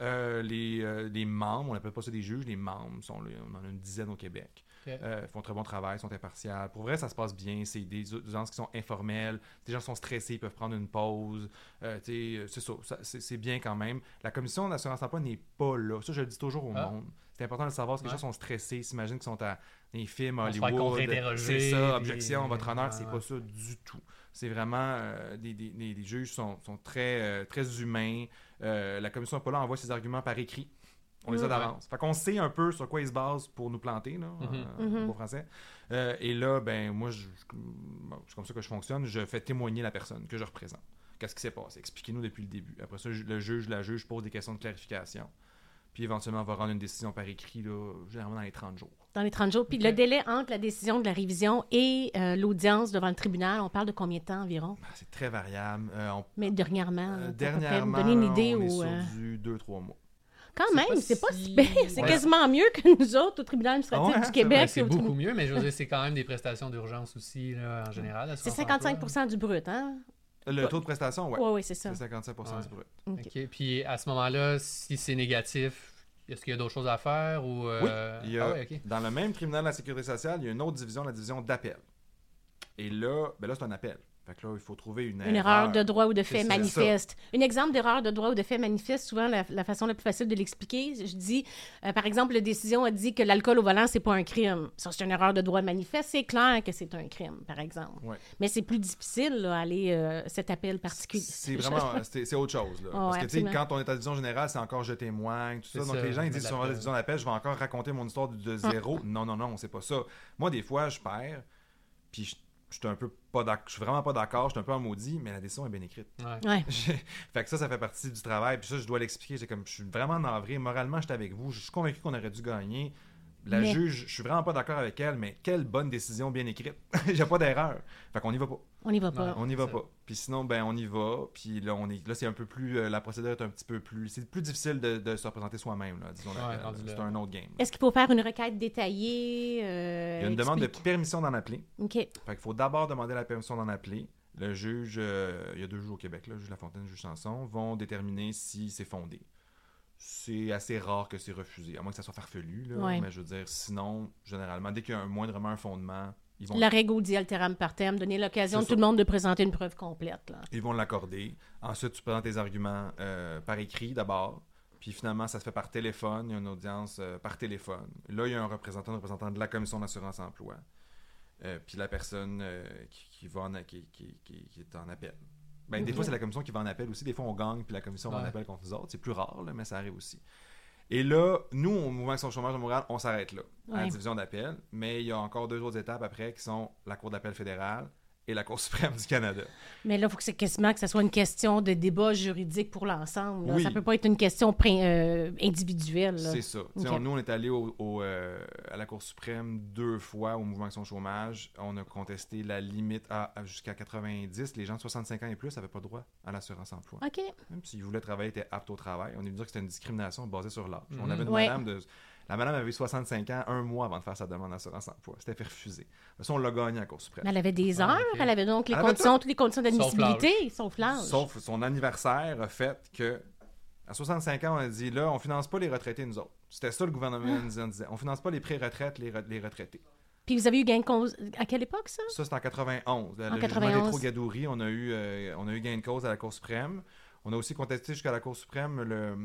Euh, les, les membres, on n'appelle pas ça des juges, les membres, sont là, on en a une dizaine au Québec. Euh, font un très bon travail, sont impartials. Pour vrai, ça se passe bien. C'est des audiences qui sont informelles. Des gens sont stressés, ils peuvent prendre une pause. Euh, euh, c'est ça, bien quand même. La commission d'assurance emploi n'est pas là. Ça, je le dis toujours au Ah. monde. C'est important de le savoir parce que les gens sont stressés, ils s'imaginent qu'ils sont à des films fait Hollywood. C'est ça, objection, votre honneur, c'est pas ça du tout. C'est vraiment euh, des, des- des- des juges sont, sont très, très humains. La commission pas là envoie ses arguments par écrit. On les a Mhm. d'avance. Fait qu'on sait un peu sur quoi ils se basent pour nous planter, là, euh, en bon français. Euh, et là, ben moi, je- c'est comme ça que je fonctionne. Je fais témoigner la personne que je représente. Qu'est-ce qui s'est passé? Expliquez-nous depuis le début. Après ça, le juge, la juge pose des questions de clarification. Puis éventuellement, on va rendre une décision par écrit, là, généralement dans les 30 jours. Dans les 30 jours. Puis le délai entre la décision de la révision et euh, l'audience devant le tribunal, on parle de combien de temps environ? Ben, C'est très variable. Euh, on- Mais dernièrement, euh, dernièrement, me donner une idée on est ou... sur du 2-3 mois. Quand même, c'est pas si- pire. C'est Ouais. quasiment mieux que nous autres au tribunal administratif Ah ouais, du Québec. C'est beaucoup tribunal- mieux, mais je veux dire, c'est quand même des prestations d'urgence aussi, là, en général. C'est l'assurance 55 emploi. du brut, hein? Le taux de prestation, ouais. Oui, oui, c'est ça. C'est 55% du brut. OK. OK. Puis à ce moment-là, si c'est négatif, est-ce qu'il y a d'autres choses à faire ou... euh, Il y a- Ah ouais. Dans le même tribunal de la sécurité sociale, il y a une autre division, la division d'appel. Et là, ben là c'est un appel. Fait que là, il faut trouver une, Une erreur de droit ou de fait manifeste. Un exemple d'erreur de droit ou de fait manifeste, souvent la, la façon la plus facile de l'expliquer, je dis, euh, par exemple, la décision a dit que l'alcool au volant, c'est pas un crime. Ça, c'est une erreur de droit manifeste. C'est clair que c'est un crime, par exemple. Ouais. Mais c'est plus difficile, là, aller euh, cet appel particulier. C'est vraiment [laughs] c'est autre chose. Là. Parce ouais, que tu sais, quand on est à la division générale, c'est encore je témoigne, tout ça. Donc ça, les gens ils on disent met sur la l'appel. division d'appel, je vais encore raconter mon histoire de, de zéro. Non, non, non, c'est pas ça. Moi, des fois, je perds, puis je je suis un peu pas d'accord, je suis vraiment pas d'accord, je suis un peu en maudit, mais la décision est bien écrite. Ouais. Ouais. J'ai- [laughs] fait que ça, ça fait partie du travail. Puis ça, je dois l'expliquer. C'est comme, je suis vraiment navré. Moralement, j'étais avec vous. Je suis convaincu qu'on aurait dû gagner. La Mais- juge, je suis vraiment pas d'accord avec elle, mais quelle bonne décision bien écrite. [laughs] J'ai pas d'erreur. Fait qu'on y va pas. On n'y va pas. Ouais. On y va pas. Puis sinon, ben on y va. Puis là, on est, là, c'est un peu plus, euh, la procédure est un petit peu plus, c'est plus difficile de, de se représenter soi-même. Là, disons. Ouais, c'est un autre game. Est-ce qu'il faut faire une requête détaillée? euh, Il y a une demande de permission d'en appeler. OK. Fait qu'il faut d'abord demander la permission d'en appeler. Le juge, euh, il y a deux juges au Québec, là, le juge Lafontaine, le juge Sanson, vont déterminer si c'est fondé. C'est assez rare que c'est refusé, à moins que ça soit farfelu, là, Ouais. mais je veux dire, sinon, généralement, dès qu'il y a un, moindrement un fondement, ils vont La règle dit alteram partem, donner l'occasion à tout le monde de présenter une preuve complète. Là. ils vont l'accorder. Ensuite, tu présentes tes arguments euh, par écrit d'abord. Puis finalement, ça se fait par téléphone. Il y a une audience euh, par téléphone. Là, il y a un représentant, un représentant de la commission d'assurance emploi. Euh, puis la personne qui, qui va en a- qui, qui- qui- qui est en appel. Ben, Des fois, c'est la commission qui va en appel aussi. Des fois, on gagne, puis la commission va en appel contre nous autres. C'est plus rare, là, mais ça arrive aussi. Et là, nous, au Mouvement Action Chômage de Montréal, on s'arrête là, à la division d'appel. Mais il y a encore deux autres étapes après qui sont la Cour d'appel fédérale et la Cour suprême du Canada. Mais là, il faut que c'est quasiment que ce soit une question de débat juridique pour l'ensemble. Oui. Ça peut pas être une question euh, individuelle. C'est ça. On- nous, on est allé au, au, euh, à la Cour suprême deux fois au mouvement Action Chômage. On a contesté la limite à, à jusqu'à 90. Les gens de 65 ans et plus n'avaient pas droit à l'assurance emploi. OK. Même s'ils voulaient travailler, étaient aptes au travail. On est venu dire que c'était une discrimination basée sur l'âge. On Mhm. avait une Ouais. madame de... La madame avait eu 65 ans un mois avant de faire sa demande d'assurance emploi. C'était fait refuser. Mais ça, on l'a gagné à la Cour suprême. Mais elle avait des Ah, heures, elle avait donc les Elle avait conditions, toutes les conditions Sauf d'admissibilité, sauf l'âge. Sauf son anniversaire a fait que À 65 ans, on a dit là, on finance pas les retraités, nous autres. C'était ça le gouvernement nous disait. On finance pas les pré-retraites, les, re- les retraités. Puis vous avez eu gain de cause à quelle époque, ça? Ça, c'est en 91. Le, En le jugement 91. d'Étro Gadouri, on a eu, euh, on a eu gain de cause à la Cour suprême. On a aussi contesté jusqu'à la Cour suprême le,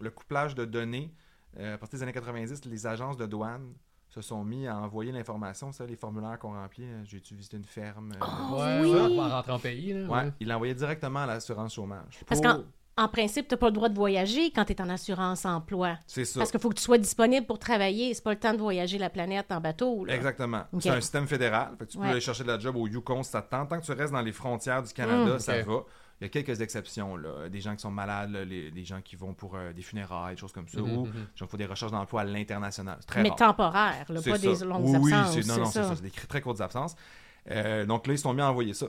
le couplage de données. Euh, à partir des années 90, les agences de douane se sont mis à envoyer l'information, ça, les formulaires qu'on remplit. euh, J'ai-tu visité une ferme? euh, Oh, Ouais, oui. ouais, en rentrant en pays. Là, Ouais, ouais. il l'envoyait directement à l'assurance chômage. Parce Pour- qu'en en principe, tu n'as pas le droit de voyager quand tu es en assurance emploi. C'est ça. Parce qu'il faut que tu sois disponible pour travailler. C'est pas le temps de voyager la planète en bateau. là. Exactement. C'est un système fédéral. Fait que tu peux Ouais. aller chercher de la job au Yukon si ça te tente. Tant que tu restes dans les frontières du Canada, Mm. ça va. Il y a quelques exceptions. Là. Des gens qui sont malades, là, les, des gens qui vont pour euh, des funérailles, des choses comme ça. Mhm, Ou mhm. des recherches d'emploi à l'international. Mais rare. temporaire, là, pas ça. des longues oui, absences. Oui, non, non, c'est ça. ça. C'est des très courtes absences. Euh, donc là, ils se sont mis à envoyer ça.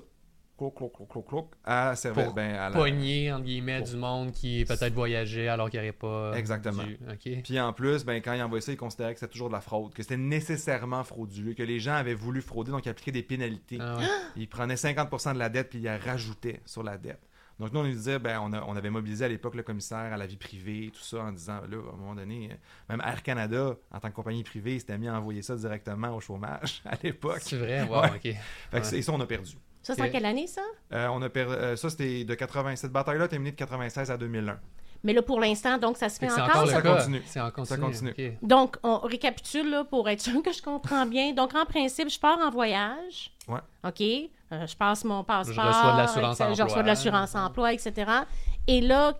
À servir Pour ben, à la- Pogner, entre guillemets, Pour- du monde qui peut-être voyageait alors qu'il n'y aurait pas. Exactement. OK. Puis en plus, ben, quand ils envoyaient ça, ils considéraient que c'était toujours de la fraude, que c'était nécessairement frauduleux, que les gens avaient voulu frauder, donc ils appliquaient des pénalités. Ah ouais. Ils prenaient 50% de la dette puis ils la rajoutaient sur la dette. Donc nous, on nous disait, ben, on, a- on avait mobilisé à l'époque le commissaire à la vie privée, tout ça, en disant, là, à un moment donné, euh, même Air Canada, en tant que compagnie privée, s'était mis à envoyer ça directement au chômage [laughs] à l'époque. C'est vrai, wow, Ouais. OK. Fait que Ouais. et ça, on a perdu. Ça, c'est en quelle année, ça? Euh, on a per- euh, ça, c'était de 80. Cette bataille-là a terminé de 96 à 2001. Mais là, pour l'instant, donc, ça se fait encore. encore ça? cas. continue. En continu. continue. OK. Donc, on récapitule là, pour être sûr que je comprends bien. Donc, en principe, je pars en voyage. Ouais. OK. Euh, je passe mon passeport. Je reçois de l'assurance etc. Je reçois emploi. de l'assurance emploi, etc. Et là,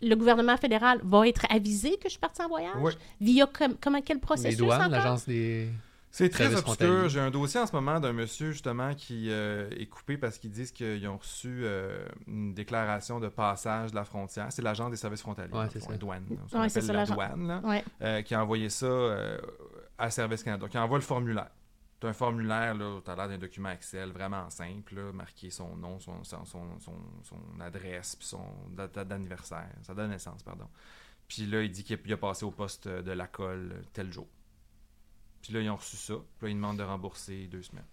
le gouvernement fédéral va être avisé que je suis partie en voyage? Oui. Via com- comment, quel Les processus douanes, encore? l'agence des. C'est très obscur. J'ai un dossier en ce moment d'un monsieur justement qui euh, est coupé parce qu'ils disent qu'ils ont reçu euh, une déclaration de passage de la frontière. C'est l'agence des services frontaliers. Ouais, c'est ça. Ouais, c'est appelle ça, la l'agent- douane, là, Ouais. euh, qui a envoyé ça euh, à Service Canada. Donc, il envoie le formulaire. C'est un formulaire, là, tu as l'air d'un document Excel vraiment simple, là, marqué son nom, son, son, son, son- son adresse, puis son date d'anniversaire, sa date de naissance, pardon. Puis là, il dit qu'il a, passé au poste de la colle tel jour. Puis là, ils ont reçu ça. Puis là, ils demandent de rembourser deux semaines.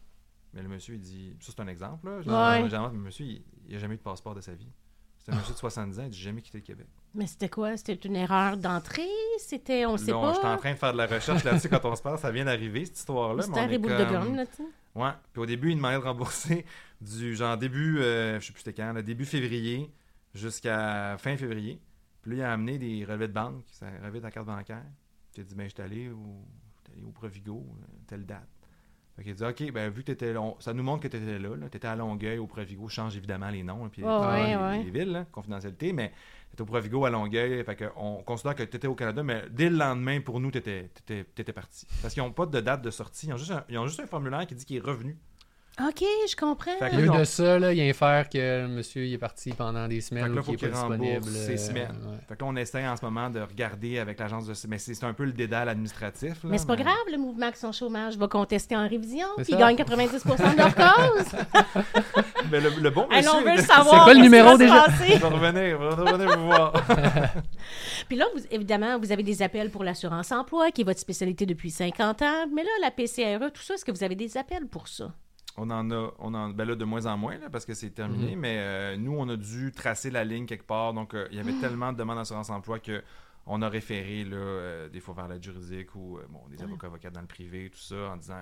Mais le monsieur, il dit... Ça, c'est un exemple, là. Ouais. Généralement, le monsieur, il n'a jamais eu de passeport de sa vie. C'est un monsieur de 70 ans, il n'a jamais quitté le Québec. Mais c'était quoi? C'était une erreur d'entrée? C'était, on ne sait pas? J'étais en train de faire de la recherche là-dessus quand on se parle. Ça vient d'arriver, cette histoire-là. C'était un reboot de gomme, là, tu. Ouais. Puis au début, il demandait de rembourser du genre début, euh, je sais plus c'était quand, là, début février jusqu'à fin février. Puis là, il a amené des relevés de banque, ça relevé de carte bancaire. Puis il a dit, ben, je suis allé au, j'étais au Provigo, euh, telle date. Fait qu'il dit, OK, ben, vu que t'étais là, ça nous montre que tu étais là, là. tu étais à Longueuil, au Provigo, change évidemment les noms, puis Ouais, les, ouais, les villes, là, confidentialité, mais tu étais au Provigo à Longueuil, fait que on considère que tu étais au Canada, mais dès le lendemain, pour nous, tu étais, parti. Parce qu'ils n'ont pas de date de sortie, ils ont juste un, ils ont juste un formulaire qui dit qu'il est revenu. OK, je comprends. Fait que Au lieu de ça, là, il y a un faire que le monsieur il est parti pendant des Fait semaines que là, ou faut qu'il rembourse ses euh, semaines. ouais. Fait que là, on essaie en ce moment de regarder avec l'agence de... Mais c'est un peu le dédale administratif. là, Mais c'est pas grave, le mouvement Action Chômage va contester en révision, puis ils gagnent 90 de leur cause. [laughs] Mais le, le bon Hey, monsieur... on veut le c'est- quoi le numéro déjà? passer? Il va revenir, il va revenir vous voir. [laughs] Puis là, vous, évidemment, vous avez des appels pour l'assurance emploi, qui est votre spécialité depuis 50 ans. Mais là, la PCRE, tout ça, est-ce que vous avez des appels pour ça? On en a, on en, ben là, de moins en moins, là, parce que c'est terminé, Mhm. mais euh, nous, on a dû tracer la ligne quelque part. Donc, euh, il y avait tellement de demandes d'assurance-emploi que on a référé, là, euh, des fois vers l'aide juridique ou, bon, des avocats avocats dans le privé, tout ça, en disant,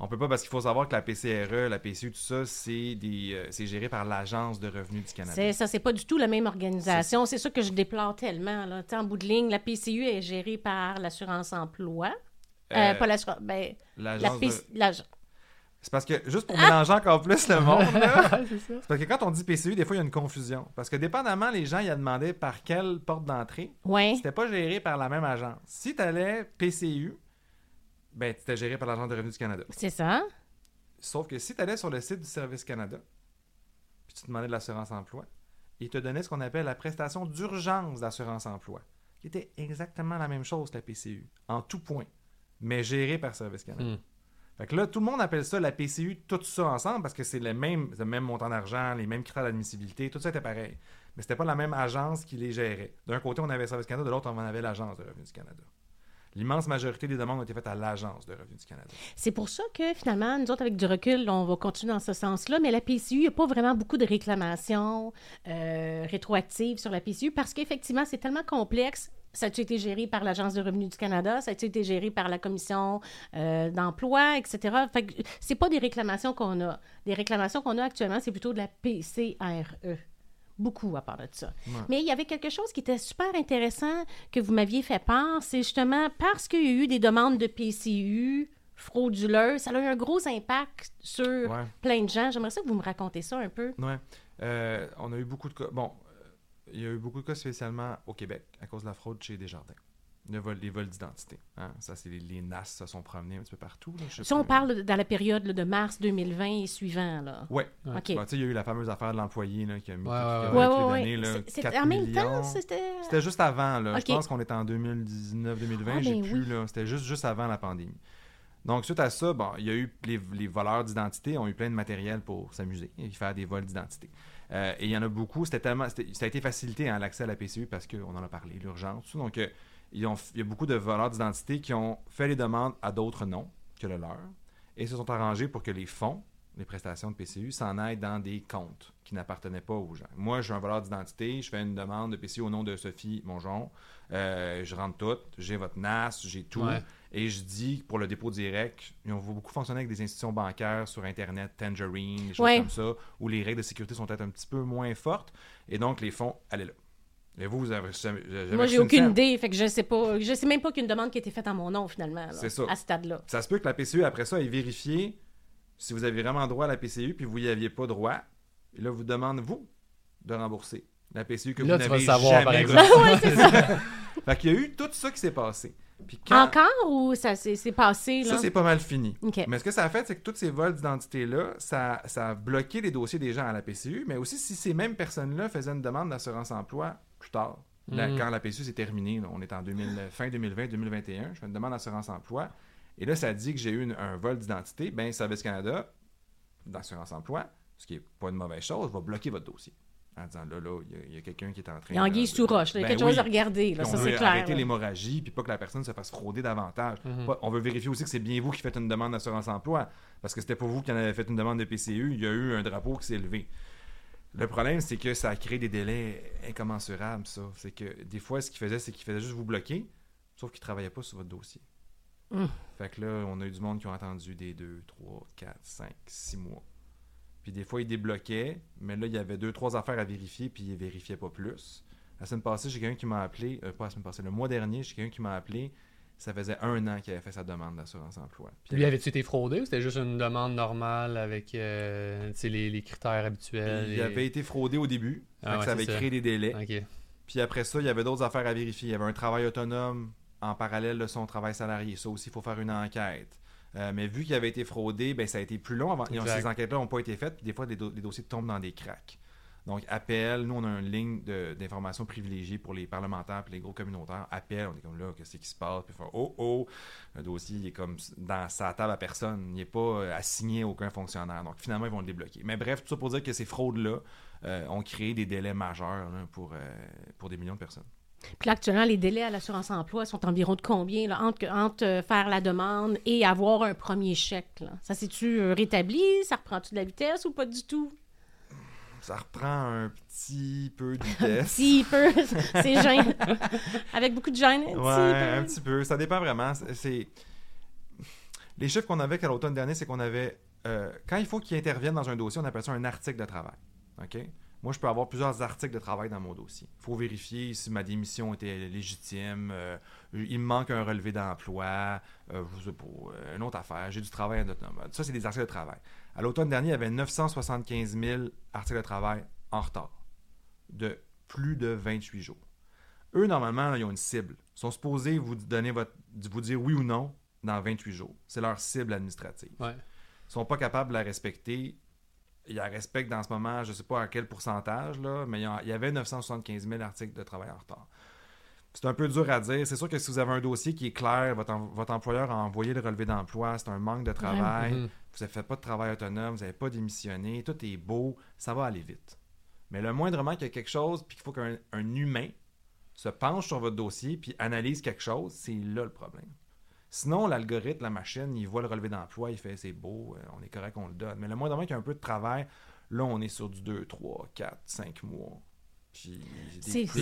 on peut pas, parce qu'il faut savoir que la PCRE, la PCU, tout ça, c'est des, c'est géré par l'Agence de revenus du Canada. C'est, ça, c'est pas du tout la même organisation. C'est ça que je déplore tellement. Là. En bout de ligne, la PCU est gérée par l'assurance emploi. Pas l'assurance. Ben, la de- C'est parce que, juste pour mélanger encore plus le monde, là, [laughs] c'est parce que quand on dit PCU, des fois, il y a une confusion. Parce que dépendamment, les gens, ils a demandé par quelle porte d'entrée, Ouais. c'était pas géré par la même agence. Si tu allais PCU, ben, c'était géré par l'Agence de revenus du Canada. C'est ça. Sauf que si tu allais sur le site du Service Canada, puis tu demandais de l'assurance emploi, ils te donnaient ce qu'on appelle la prestation d'urgence d'assurance emploi, qui était exactement la même chose que la PCU, en tout point, mais gérée par Service Canada. Hmm. Fait que là, tout le monde appelle ça la PCU, tout ça ensemble, parce que c'est le même, montant d'argent, les mêmes critères d'admissibilité, tout ça était pareil. Mais c'était pas la même agence qui les gérait. D'un côté, on avait Service Canada, de l'autre, on avait l'Agence de revenus du Canada. L'immense majorité des demandes ont été faites à l'Agence de revenus du Canada. C'est pour ça que finalement, nous autres, avec du recul, on va continuer dans ce sens-là, mais la PCU, il n'y a pas vraiment beaucoup de réclamations euh, rétroactives sur la PCU parce qu'effectivement, c'est tellement complexe. Ça a été géré par l'Agence de revenus du Canada, ça a été géré par la Commission euh, d'emploi, etc. Fait que c'est pas des réclamations qu'on a. Les réclamations qu'on a actuellement, c'est plutôt de la PCRE. Beaucoup à part de ça. Ouais. Mais il y avait quelque chose qui était super intéressant que vous m'aviez fait part, c'est justement parce qu'il y a eu des demandes de PCU frauduleuses, ça a eu un gros impact sur Ouais. plein de gens. J'aimerais ça que vous me racontez ça un peu. Ouais. Euh, on a eu beaucoup de cas. Bon, il y a eu beaucoup de cas spécialement au Québec à cause de la fraude chez Desjardins. Le vol, les vols d'identité. Hein? Ça, c'est les, les NAS se sont promenés un petit peu partout. Là, Si on parle de- dans la période là, de mars 2020 et suivant, là. Ouais. Sais, il y a eu la fameuse affaire de l'employé là, qui a mis Ouais, qui a ouais, Ouais, les données, 4 en même temps, millions. c'était. C'était juste avant, là. Ok. Je pense qu'on était en 2019-2020, Ah, j'ai ben plus, oui. là. C'était juste, juste avant la pandémie. Donc, suite à ça, bon, il y a eu les, les voleurs d'identité ont eu plein de matériel pour s'amuser et faire des vols d'identité. Euh, et il y en a beaucoup. C'était tellement, ça a été facilité hein, l'accès à la PCU parce qu'on en a parlé, l'urgence. Donc, euh, ils il y a beaucoup de voleurs d'identité qui ont fait les demandes à d'autres noms que le leur et se sont arrangés pour que les fonds, les prestations de PCU, s'en aillent dans des comptes qui n'appartenaient pas aux gens. Moi, je suis un voleur d'identité, je fais une demande de PCU au nom de Sophie Mongeon. Euh, je rentre tout, j'ai votre NAS, j'ai tout. Et je dis pour le dépôt direct, on va beaucoup fonctionner avec des institutions bancaires sur Internet, Tangerine, des choses Ouais. comme ça, où les règles de sécurité sont peut-être un petit peu moins fortes. Et donc, les fonds, allez là. Et vous, vous avez jamais- jamais Moi, j'ai une aucune idée, fait que je sais pas. Je sais même pas qu'une demande qui a été faite en mon nom, finalement, là, C'est ça. à ce stade-là. Ça se peut que la PCU, après ça, ait vérifié si vous avez vraiment droit à la PCU, puis vous n'y aviez pas droit. Et là, vous demande, vous, de rembourser la PCU que Là, vous tu vas n'avez le savoir, par jamais exemple. reçue. [laughs] fait qu'il y a eu tout ça qui s'est passé. Puis quand... Encore ou ça s'est c'est passé, là? Ça, c'est pas mal fini. Mais ce que ça a fait, c'est que tous ces vols d'identité-là, ça, ça a bloqué les dossiers des gens à la PCU, mais aussi si ces mêmes personnes-là faisaient une demande d'assurance-emploi plus tard, Mhm. quand la PCU s'est terminée, là, on est en 2000 fin 2020-2021, je fais une demande d'assurance-emploi, et là, ça dit que j'ai eu une- un vol d'identité, ben Service Canada, d'assurance-emploi, ce qui est pas une mauvaise chose, va bloquer votre dossier. En disant, là, là, il y a- quelqu'un qui est en train Il y a anguille sous roche, il y a Ben quelque chose à regarder, là, Puis ça on c'est clair. arrêter là. l'hémorragie, puis pas que la personne se fasse frauder davantage. Mhm. Pas- on veut vérifier aussi que c'est bien vous qui faites une demande d'assurance-emploi. Parce que c'était pas vous qui en avez fait une demande de PCU, il y a eu un drapeau qui s'est levé. Le problème, c'est que ça a créé des délais incommensurables, ça. C'est que des fois, ce qu'il faisait, c'est qu'il faisait juste vous bloquer, sauf qu'il travaillait pas sur votre dossier. Mm. Fait que là, on a eu du monde qui ont attendu des 2, 3, 4, 5, 6 mois. Puis des fois, ils débloquaient, mais là, il y avait deux, trois affaires à vérifier, puis ils vérifiaient pas plus. La semaine passée, j'ai quelqu'un qui m'a appelé, euh, pas la semaine passée, le mois dernier, j'ai quelqu'un qui m'a appelé, ça faisait un an qu'il avait fait sa demande d'assurance-emploi. Puis Lui, avait-tu été fraudé ou c'était juste une demande normale avec euh, les, les critères habituels? il et- avait été fraudé au début, Ah ouais, ça avait ça. créé des délais. Puis après ça, il y avait d'autres affaires à vérifier. Il y avait un travail autonome en parallèle de son travail salarié. Ça aussi, il faut faire une enquête. Euh, mais vu qu'il avait été fraudé, ben, ça a été plus long avant. et. Ces enquêtes-là n'ont pas été faites. Puis des fois, des do- les dossiers tombent dans des cracks. Donc, appel. Nous, on a une ligne d'information privilégiée pour les parlementaires et les gros communautaires. Appel. On est comme là, qu'est-ce qui se passe? Puis, faire, oh, oh. Le dossier, il est comme dans sa table à personne. Il n'est pas euh, assigné à aucun fonctionnaire. Donc, finalement, ils vont le débloquer. Mais bref, tout ça pour dire que ces fraudes-là euh, ont créé des délais majeurs là, pour, euh, pour des millions de personnes. Puis là, actuellement, les délais à l'assurance-emploi sont environ de combien, là, entre, entre, euh, faire la demande et avoir un premier chèque? Là? Ça s'est-tu euh, rétabli? Ça reprend-tu de la vitesse ou pas du tout? Ça reprend un petit peu de [laughs] Un vitesse. petit peu. C'est gêne. [laughs] Avec beaucoup de gêne, un Ouais, un petit peu. Ça dépend vraiment. C'est- les chiffres qu'on avait à l'automne dernier, c'est qu'on avait euh, quand il faut qu'il intervienne dans un dossier, on appelle ça un article de travail. Ok? Moi, je peux avoir plusieurs articles de travail dans mon dossier. Il faut vérifier si ma démission était légitime. euh, il me manque un relevé d'emploi. euh, je sais pas, euh, une autre affaire. J'ai du travail autonome. Ça, c'est des articles de travail. À l'automne dernier, il y avait 975 000 articles de travail en retard de plus de 28 jours. Eux, normalement, là, ils ont une cible. Ils sont supposés vous donner votre, vous dire oui ou non dans 28 jours. C'est leur cible administrative. Ouais. Ils sont pas capables de la respecter. Ils la respectent dans ce moment, je sais pas à quel pourcentage, là, mais il y il avait 975 000 articles de travail en retard. C'est un peu dur à dire. C'est sûr que si vous avez un dossier qui est clair, votre, em- votre employeur a envoyé le relevé d'emploi, c'est un manque de travail, Mhm. vous n'avez fait pas de travail autonome, vous n'avez pas démissionné, tout est beau, ça va aller vite. Mais le moindrement qu'il y a quelque chose, puis qu'il faut qu'un un humain se penche sur votre dossier puis analyse quelque chose, c'est là le problème. Sinon, l'algorithme, la machine, il voit le relevé d'emploi, il fait c'est beau, euh, on est correct, on le donne. Mais le moindre moment qu'il y a un peu de travail, là, on est sur du 2, 3, 4, 5 mois. Puis,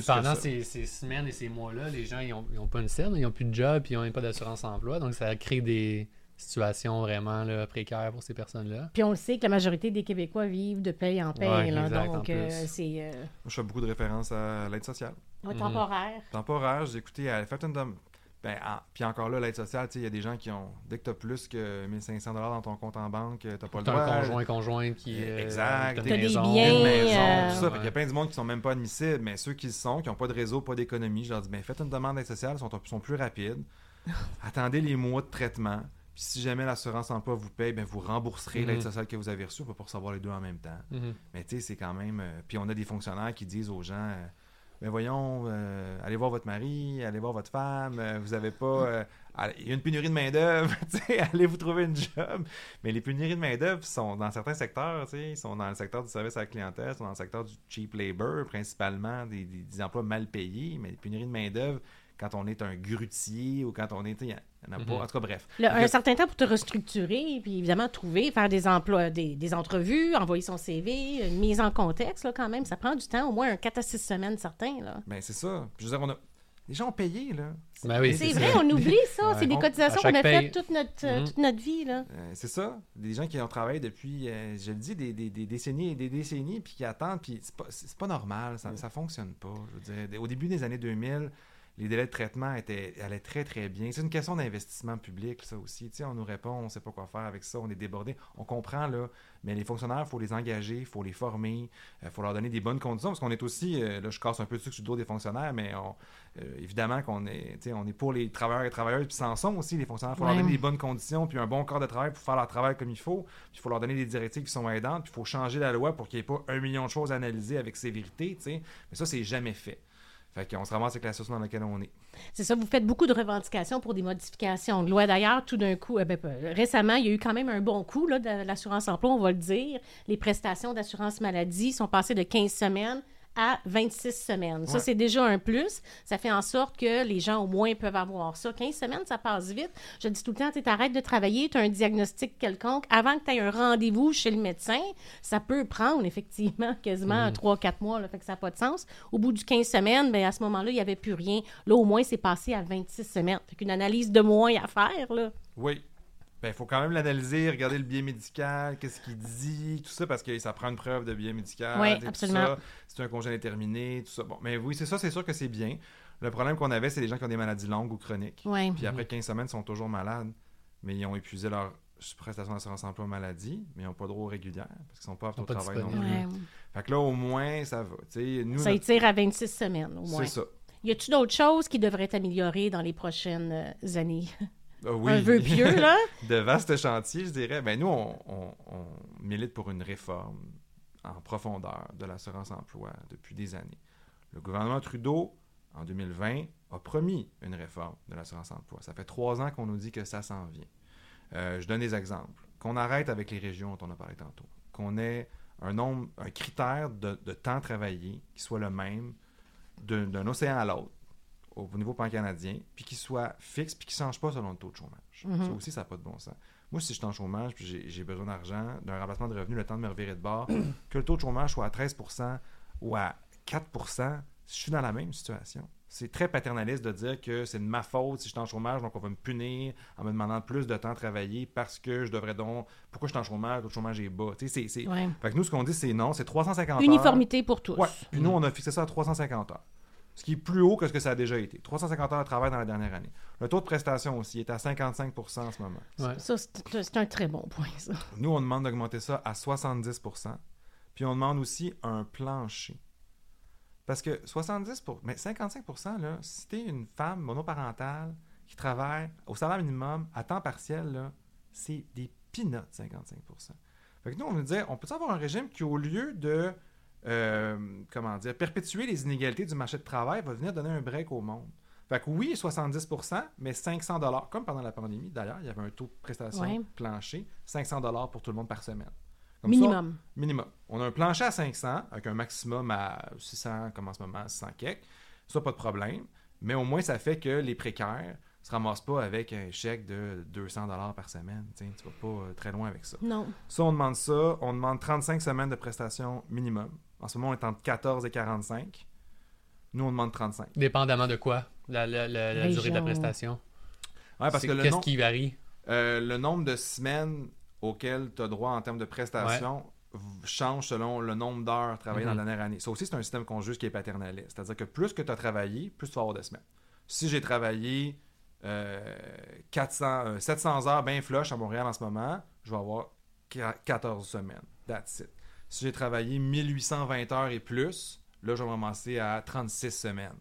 pendant ces, ces semaines et ces mois-là, les gens, ils n'ont pas une scène, ils n'ont plus de job, puis ils n'ont pas d'assurance emploi. Donc, ça crée des situations vraiment là, précaires pour ces personnes-là. Puis on le sait que la majorité des Québécois vivent de paye en paye. Ouais, là, exact, en donc, euh, c'est euh, Moi, je fais beaucoup de références à l'aide sociale. ouais, Mhm. temporaire. Temporaire, j'ai écouté, une dem- Ben, en- puis encore là, l'aide sociale, tu sais, il y a des gens qui ont. Dès que tu as plus que 1500 dans ton compte en banque, tu n'as pas le T'as droit. un conjoint, conjointe qui Euh, est. exact. T'as une des maison. biens, une maison, euh, tout ça. Qu'il y a plein de monde qui sont même pas admissibles, mais ceux qui le sont, qui n'ont pas de réseau, pas d'économie, je leur dis, ben, faites une demande d'aide sociale, ils sont, sont plus rapides. [laughs] Attendez les mois de traitement. Puis si jamais l'assurance emploi vous paye, ben, vous rembourserez Mhm. l'aide sociale que vous avez reçue. On peut pas recevoir les deux en même temps. Mhm. Mais tu sais, c'est quand même. euh, puis on a des fonctionnaires qui disent aux gens euh, Ben voyons, euh, allez voir votre mari, allez voir votre femme, euh, vous avez pas. euh, allez- il y a une pénurie de main-d'œuvre, [laughs] allez vous trouver une job. Mais les pénuries de main-d'œuvre sont dans certains secteurs, ils sont dans le secteur du service à la clientèle, sont dans le secteur du cheap labor, principalement des, des- des emplois mal payés. Mais les pénuries de main-d'œuvre, quand on est un grutier ou quand on est. y en a pas. Mhm. En tout cas, bref. Le- un certain temps pour te restructurer, puis évidemment trouver, faire des emplois, des, des entrevues, envoyer son CV, une mise en contexte, là, quand même. Ça prend du temps, au moins un 4 à 6 semaines, certains. Là. Ben, c'est ça. Je veux dire, on a. Les gens ont payé, là. Ben oui, C'est c'est vrai, ça. on oublie ça. Ouais. c'est des On- cotisations qu'on a faites toute notre, euh, Mhm. toute notre vie. Là. Euh, c'est ça. Des gens qui ont travaillé depuis, euh, je le dis, des, des- des décennies et des décennies, puis qui attendent, puis c'est pas, c'est pas normal, ça, ça fonctionne pas. Je veux dire, au début des années 2000, les délais de traitement étaient, allaient très, très bien. C'est une question d'investissement public, ça aussi. Tu sais, on nous répond, on sait pas quoi faire avec ça, on est débordé. On comprend, là, mais les fonctionnaires, il faut les engager, il faut les former, il faut leur donner des bonnes conditions, parce qu'on est aussi, euh, là, je casse un peu dessus sur le dos des fonctionnaires, mais on, euh, évidemment qu'on est, on pour les travailleurs et travailleuses, puis s'en sont aussi, les fonctionnaires. Il faut leur donner des bonnes conditions, puis un bon corps de travail pour faire leur travail comme il faut. Puis il faut leur donner des directives qui sont aidantes, puis il faut changer la loi pour qu'il n'y ait pas un million de choses à analyser avec sévérité, tu sais. Mais ça, c'est jamais fait. Fait qu'on se ramasse avec la situation dans laquelle on est. C'est ça, vous faites beaucoup de revendications pour des modifications de loi. D'ailleurs, tout d'un coup, euh, ben, euh, récemment, il y a eu quand même un bon coup de l'assurance emploi, on va le dire. Les prestations d'assurance maladie sont passées de 15 semaines à 26 semaines. Ça, c'est déjà un plus. Ça fait en sorte que les gens, au moins, peuvent avoir ça. 15 semaines, ça passe vite. Je dis tout le temps, tu arrêtes de travailler, tu as un diagnostic quelconque. Avant que tu aies un rendez-vous chez le médecin, ça peut prendre effectivement [laughs] quasiment 3-4 mois. Là, fait que ça n'a pas de sens. Au bout du 15 semaines, ben, à ce moment-là, il n'y avait plus rien. Là, au moins, c'est passé à 26 semaines. Fait qu'une analyse de moins à faire. Là. Oui. Ben, il faut quand même l'analyser, regarder le biais médical, qu'est-ce qu'il dit, tout ça, parce que ça prend une preuve de biais médical. Oui, absolument. ça. C'est un congé indéterminé, tout ça. Bon, mais oui, c'est ça, c'est sûr que c'est bien. Le problème qu'on avait, c'est les gens qui ont des maladies longues ou chroniques. Ouais. Puis après 15 semaines, ils sont toujours malades, mais ils ont épuisé leur prestation d'assurance emploi maladie, mais ils n'ont pas de droit régulière parce qu'ils sont pas aptes au travail non plus. Ouais. Fait que là, au moins, ça va. Tu sais, nous, Ça notre- étire à 26 semaines, au moins. c'est ça. Y a-t-il d'autres choses qui devraient être améliorées dans les prochaines euh, années? Ah oui. Un vœu pieux, là? [laughs] de vastes chantiers, je dirais. Ben, nous, on, on- on milite pour une réforme en profondeur de l'assurance emploi depuis des années. Le gouvernement Trudeau, en 2020, a promis une réforme de l'assurance emploi. Ça fait trois ans qu'on nous dit que ça s'en vient. Euh, je donne des exemples. Qu'on arrête avec les régions dont on a parlé tantôt. Qu'on ait un nombre, un critère de, de temps travaillé qui soit le même d'un océan à l'autre au niveau pan-canadien, puis qui soit fixe, puis qui ne change pas selon le taux de chômage. Mhm. Ça aussi, ça n'a pas de bon sens. Moi, si je suis en chômage, puis j'ai- besoin d'argent, d'un remplacement de revenus, le temps de me revirer de bord, [clears throat] que le taux de chômage soit à 13% ou à 4% je suis dans la même situation. C'est très paternaliste de dire que c'est de ma faute si je suis en chômage, donc on va me punir en me demandant plus de temps à travailler parce que je devrais donc... Pourquoi je suis en chômage? Le taux de chômage est bas. Tu sais, c'est- Ouais. Fait que nous, ce qu'on dit, c'est non, c'est 350 heures. Uniformité pour tous. Ouais. Puis nous, on a fixé ça à 350 heures. Ce qui est plus haut que ce que ça a déjà été. 350 heures de travail dans la dernière année. Le taux de prestation aussi est à 55% en ce moment. Ouais. Ça, c'est un très bon point, ça. Nous, on demande d'augmenter ça à 70% Puis on demande aussi un plancher. Parce que 70% mais 55 là, si t'es une femme monoparentale qui travaille au salaire minimum à temps partiel, là, c'est des peanuts, 55 Fait que nous, on nous disait, on peut avoir un régime qui, au lieu de euh, comment dire, perpétuer les inégalités du marché de travail, va venir donner un break au monde. Fait que oui, 70% mais 500 comme pendant la pandémie, d'ailleurs, il y avait un taux de prestation Ouais. plancher, 500 pour tout le monde par semaine. Comme ça, Minimum. Minimum. On a un plancher à 500 avec un maximum à 600, comme en ce moment, 600 quelques. Ça, pas de problème. Mais au moins, ça fait que les précaires se ramassent pas avec un chèque de 200 par semaine. Tu sais, tu vas pas euh, très loin avec ça. Non. Ça, on demande ça. On demande 35 semaines de prestations minimum. En ce moment, on est entre 14 et 45. Nous, on demande 35. Dépendamment de quoi? La, la- la- la durée de la prestation? Ouais, parce que le, Qu'est-ce nom- qui varie? Euh, le nombre de semaines auxquelles tu as droit en termes de prestations change selon le nombre d'heures travaillées Mhm. dans la dernière année. Ça aussi, c'est un système qu'on juge qui est paternaliste. C'est-à-dire que plus que tu as travaillé, plus tu vas avoir de semaines. Si j'ai travaillé euh, 400, euh, 700 heures bien flush à Montréal en ce moment, je vais avoir qua- 14 semaines. That's it. Si j'ai travaillé 1820 heures et plus, là, je vais ramasser à 36 semaines.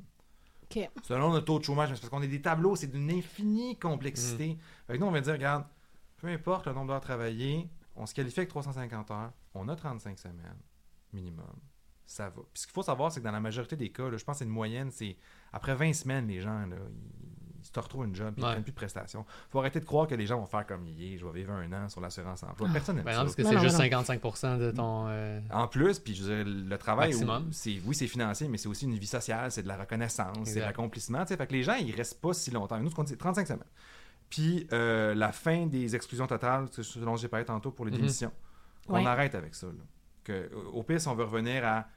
OK. Selon le taux de chômage, parce qu'on est des tableaux, c'est d'une infinie complexité. Fait que nous, on va dire, regarde, peu importe le nombre d'heures travaillées, on se qualifie avec 350 heures, on a 35 semaines minimum. Ça va. Puis ce qu'il faut savoir, c'est que dans la majorité des cas, là, je pense que c'est une moyenne, c'est après 20 semaines, les gens, là, ils, ils se retrouvent une job, puis ils Ouais. plus de prestations. faut arrêter de croire que les gens vont faire comme il est, je vais vivre un an sur l'assurance emploi. Personne n'aime Ben ça. non, parce que c'est juste non. 55% de ton. euh, En plus, puis je veux dire, le travail, Maximum. où- c'est oui, c'est financier, mais c'est aussi une vie sociale, c'est de la reconnaissance, c'est l'accomplissement. tu sais. Fait que les gens, ils restent pas si longtemps. Nous, ce qu'on dit, c'est 35 semaines. Puis euh, la fin des exclusions totales, c'est ce dont j'ai parlé tantôt pour les Mhm. démissions. Ouais. arrête avec ça. là. Que, au pire, si on veut revenir à,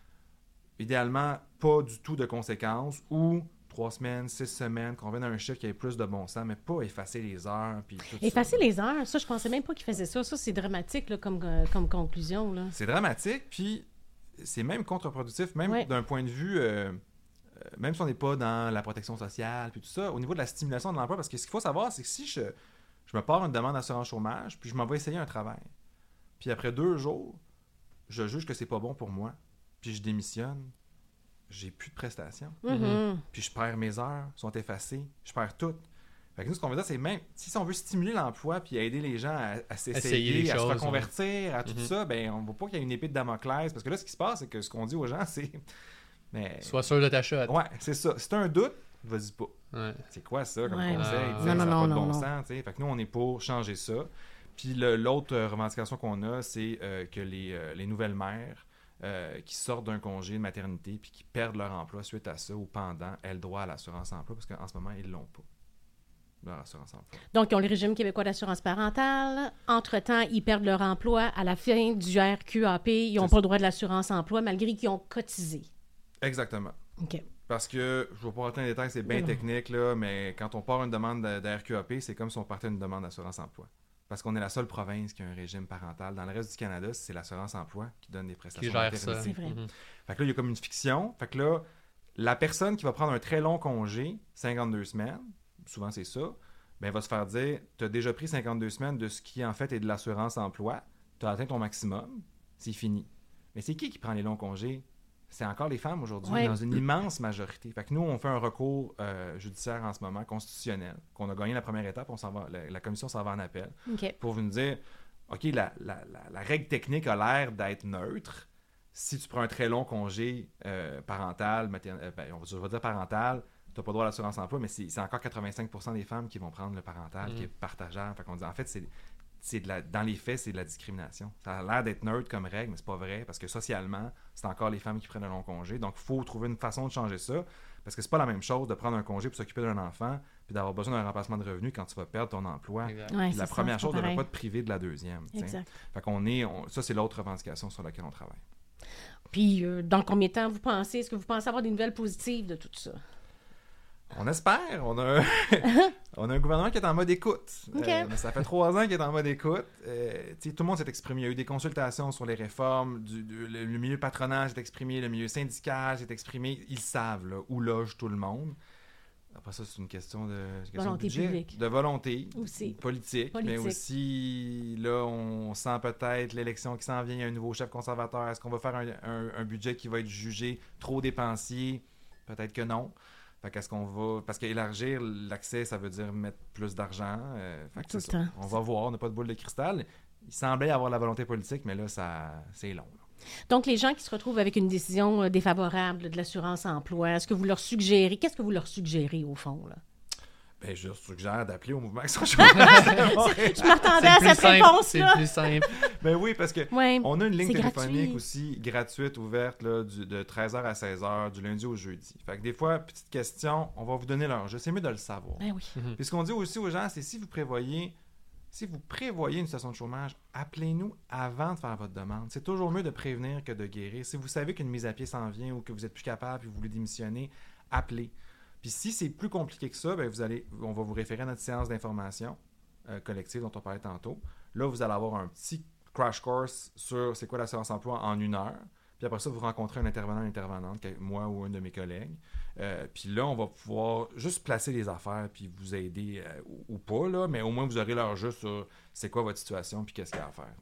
idéalement, pas du tout de conséquences ou trois semaines, six semaines, qu'on revienne à un chiffre qui ait plus de bon sens, mais pas effacer les heures. Puis tout ça. Effacer les heures, ça, je pensais même pas qu'il faisait ça. Ça, c'est dramatique là, comme, euh, comme conclusion. C'est dramatique, puis c'est même contre-productif, même Ouais. d'un point de vue, euh, euh, même si on n'est pas dans la protection sociale, puis tout ça, au niveau de la stimulation de l'emploi, parce que ce qu'il faut savoir, c'est que si je, je me pars une demande d'assurance chômage, puis je m'en vais essayer un travail, puis après deux jours, je juge que c'est pas bon pour moi, puis je démissionne, j'ai plus de prestations, Mhm. puis je perds mes heures, sont effacées, je perds tout. Fait que nous, ce qu'on veut dire, c'est même si on veut stimuler l'emploi puis aider les gens à, à Essayer s'essayer, à se reconvertir, à tout Mhm. ça, ben on ne veut pas qu'il y ait une épée de Damoclès. Parce que là, ce qui se passe, c'est que ce qu'on dit aux gens, [laughs] c'est. Mais. Sois sûr de ta shot. Ouais, c'est ça. Si t'as un doute, vas-y pas. Ouais. C'est quoi ça comme Ouais. conseil? Tu sais, non, ça non, non, pas de non, bon non. sens, tu. Fait que nous, on est pour changer ça. Puis l'autre euh, revendication qu'on a, c'est euh, que les, euh, les nouvelles mères euh, qui sortent d'un congé de maternité puis qui perdent leur emploi suite à ça ou pendant, elles le droit à l'assurance emploi parce qu'en ce moment, ils l'ont pas. Emploi. Donc, ils ont le régime québécois d'assurance parentale. Entre-temps, ils perdent leur emploi. À la fin du RQAP, ils n'ont pas le droit de l'assurance emploi malgré qu'ils ont cotisé. Exactement. OK. Parce que, je ne vais pas rentrer dans les détails, c'est bien technique, là, mais quand on part une demande de, de RQAP, c'est comme si on partait une demande d'assurance emploi. Parce qu'on est la seule province qui a un régime parental. Dans le reste du Canada, c'est l'assurance emploi qui donne des Qui prestations gère maternité. ça. C'est vrai. Mhm. Fait que là, il y a comme une fiction. Fait que là, la personne qui va prendre un très long congé, 52 semaines, souvent c'est ça, ben, va se faire dire Tu as déjà pris 52 semaines de ce qui en fait est de l'assurance emploi, tu as atteint ton maximum, c'est fini. Mais c'est qui qui prend les longs congés? C'est encore les femmes aujourd'hui, Ouais. dans une immense majorité. Fait que nous, on fait un recours euh, judiciaire en ce moment, constitutionnel, qu'on a gagné la première étape, on s'en va, la, la commission s'en va en appel OK. pour vous dire, OK, la, la- la- la règle technique a l'air d'être neutre. Si tu prends un très long congé euh, parental, euh, ben, on va, dire parental, tu n'as pas droit à l'assurance emploi, mais c'est encore 85% des femmes qui vont prendre le parental, qui Mhm. est partageable. Fait qu'on dit, en fait, c'est c'est de la, dans les faits, c'est de la discrimination. Ça a l'air d'être neutre comme règle, mais c'est pas vrai, parce que socialement, c'est encore les femmes qui prennent un long congé. Donc, il faut trouver une façon de changer ça, parce que c'est pas la même chose de prendre un congé pour s'occuper d'un enfant, puis d'avoir besoin d'un remplacement de revenu quand tu vas perdre ton emploi. Ouais, la ça, première chose, ne pas te priver de la deuxième. Exact. Fait qu'on est, on- ça, c'est l'autre revendication sur laquelle on travaille. Puis, euh, dans combien de temps vous pensez, est-ce que vous pensez avoir des nouvelles positives de tout ça? On espère. On a, un, [laughs] on a un gouvernement qui est en mode écoute. Euh, ça fait trois ans qu'il est en mode écoute. Euh, tout le monde s'est exprimé. Il y a eu des consultations sur les réformes. Du, du- le, le milieu patronal s'est exprimé. Le milieu syndical s'est exprimé. Ils savent là, où loge tout le monde. Après ça, c'est une question de, c'est une question de Volonté budget, publique. de volonté, Aussi. politique, mais aussi, là, on sent peut-être l'élection qui s'en vient, il y a un nouveau chef conservateur. Est-ce qu'on va faire un, un- un budget qui va être jugé trop dépensier? Peut-être que non. Fait qu'est-ce qu'on va... Parce qu'élargir l'accès, ça veut dire mettre plus d'argent. euh, fait que Tout c'est le ça. temps. On va voir, on n'a pas de boule de cristal. Il semblait avoir la volonté politique, mais là, ça, c'est long. là. Donc, les gens qui se retrouvent avec une décision euh, défavorable de l'assurance emploi, est-ce que vous leur suggérez, qu'est-ce que vous leur suggérez au fond? Là? Ben, je suggère d'appeler au mouvement [laughs] Action Chômage. [laughs] Je m'attendais à C'est cette simple, C'est réponse-là. plus simple. [laughs] ben oui, parce que Ouais. on a une ligne c'est téléphonique gratuit. aussi gratuite, ouverte, là, du- de 13h à 16h, du lundi au jeudi. Fait que des fois, petite question, on va vous donner l'heure. Je sais mieux de le savoir. Ben oui. Puis ce qu'on dit aussi aux gens, c'est si vous prévoyez, si vous prévoyez une situation de chômage, appelez-nous avant de faire votre demande. C'est toujours mieux de prévenir que de guérir. Si vous savez qu'une mise à pied s'en vient ou que vous êtes plus capable et vous voulez démissionner, appelez. Puis si c'est plus compliqué que ça, ben vous allez, on va vous référer à notre séance d'information euh, collective dont on parlait tantôt. Là, vous allez avoir un petit crash course sur c'est quoi l'assurance emploi en une heure. Puis après ça, vous rencontrez un intervenant, une intervenante, moi ou un de mes collègues. Euh, puis là, on va pouvoir juste placer les affaires puis vous aider euh, ou, pas, là, mais au moins vous aurez l'heure juste sur c'est quoi votre situation puis qu'est-ce qu'il y a à faire.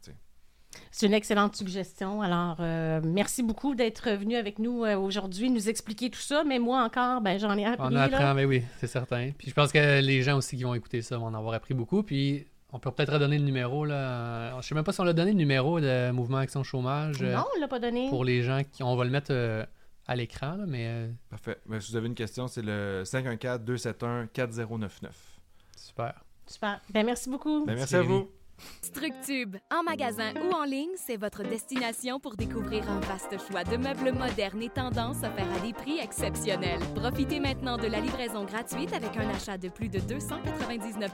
C'est une excellente suggestion. Alors, euh, merci beaucoup d'être venu avec nous euh, aujourd'hui, nous expliquer tout ça. Mais moi encore, ben, j'en ai appris. On là. apprend, mais oui, c'est certain. Puis je pense que les gens aussi qui vont écouter ça vont en avoir appris beaucoup. Puis on peut peut-être redonner le numéro. Là. Je sais même pas si on l'a donné le numéro de Mouvement Action Chômage euh, Non, on l'a pas donné. pour les gens qui. On va le mettre euh, à l'écran, là, mais euh, Parfait. Si vous avez une question, c'est le 514-271-4099. super. Super. Ben, merci beaucoup. Ben, merci à vous. Structube, en magasin ou en ligne, c'est votre destination pour découvrir un vaste choix de meubles modernes et tendances offerts à des prix exceptionnels. Profitez maintenant de la livraison gratuite avec un achat de plus de 299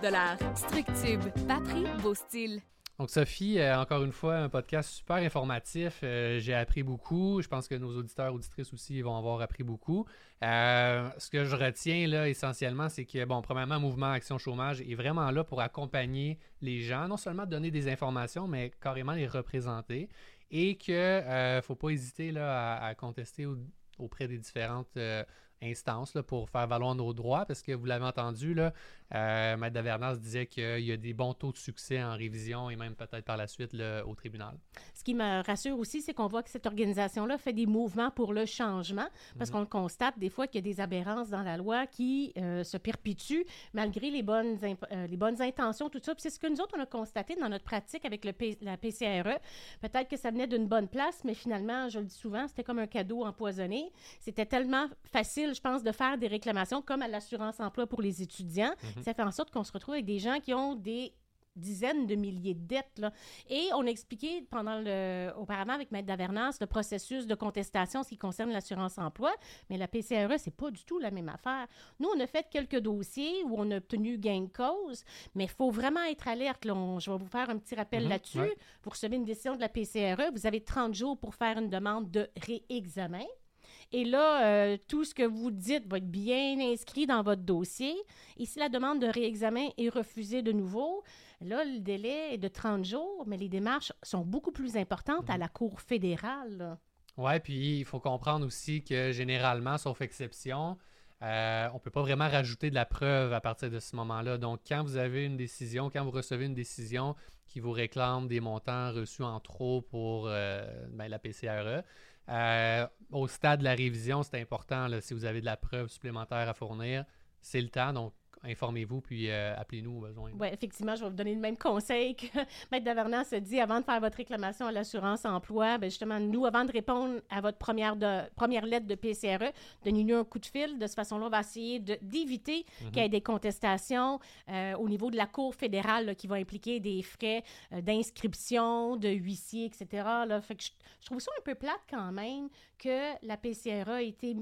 Structube, pas prix, beau style. Donc, Sophie, euh, encore une fois, un podcast super informatif. Euh, J'ai appris beaucoup. Je pense que nos auditeurs, auditrices aussi vont avoir appris beaucoup. Euh, ce que je retiens là, essentiellement, c'est que, bon, premièrement, Mouvement Action Chômage est vraiment là pour accompagner les gens, non seulement donner des informations, mais carrément les représenter. Et que ne faut pas hésiter là, à, contester au- auprès des différentes instances là, pour faire valoir nos droits, parce que vous l'avez entendu, là, euh, Maître Davernas disait qu'il y a des bons taux de succès en révision et même peut-être par la suite là, au tribunal. Ce qui me rassure aussi, c'est qu'on voit que cette organisation-là fait des mouvements pour le changement, parce Mhm. qu'on le constate des fois qu'il y a des aberrances dans la loi qui euh, se perpétuent malgré les bonnes, euh, les bonnes intentions, tout ça. Puis c'est ce que nous autres, on a constaté dans notre pratique avec le P- la PCRE. Peut-être que ça venait d'une bonne place, mais finalement, je le dis souvent, c'était comme un cadeau empoisonné. C'était tellement facile, je pense, de faire des réclamations comme à l'assurance emploi pour les étudiants. Ça fait en sorte qu'on se retrouve avec des gens qui ont des dizaines de milliers de dettes. Là. Et on a expliqué pendant le, auparavant avec Maître Davernas le processus de contestation en ce qui concerne l'assurance emploi, mais la PCRE, c'est pas du tout la même affaire. Nous, on a fait quelques dossiers où on a obtenu gain de cause, mais il faut vraiment être alerte. là. On- je vais vous faire un petit rappel Mhm, là-dessus. ouais. Vous recevez une décision de la PCRE, vous avez 30 jours pour faire une demande de réexamen. Et là, euh, tout ce que vous dites va être bien inscrit dans votre dossier. Et si la demande de réexamen est refusée de nouveau, là, le délai est de 30 jours, mais les démarches sont beaucoup plus importantes à la Cour fédérale. Ouais, puis il faut comprendre aussi que généralement, sauf exception, euh, on ne peut pas vraiment rajouter de la preuve à partir de ce moment-là. Donc, quand vous avez une décision, quand vous recevez une décision qui vous réclame des montants reçus en trop pour euh, ben, la PCRE, euh, au stade de la révision, c'est important. si vous avez de la preuve supplémentaire à fournir, c'est le temps. Donc, informez-vous puis euh, appelez-nous au besoin. Oui, effectivement, je vais vous donner le même conseil que [laughs] Maître Davernas se dit avant de faire votre réclamation à l'assurance emploi. Ben justement, nous, avant de répondre à votre première, de, première lettre de PCRE, donnez-nous un coup de fil. De cette façon-là, on va essayer d'éviter qu'il y ait des contestations euh, au niveau de la Cour fédérale là, qui va impliquer des frais euh, d'inscription, de huissier, etc. Là. Fait que je, je trouve ça un peu plate quand même que la PCRE a été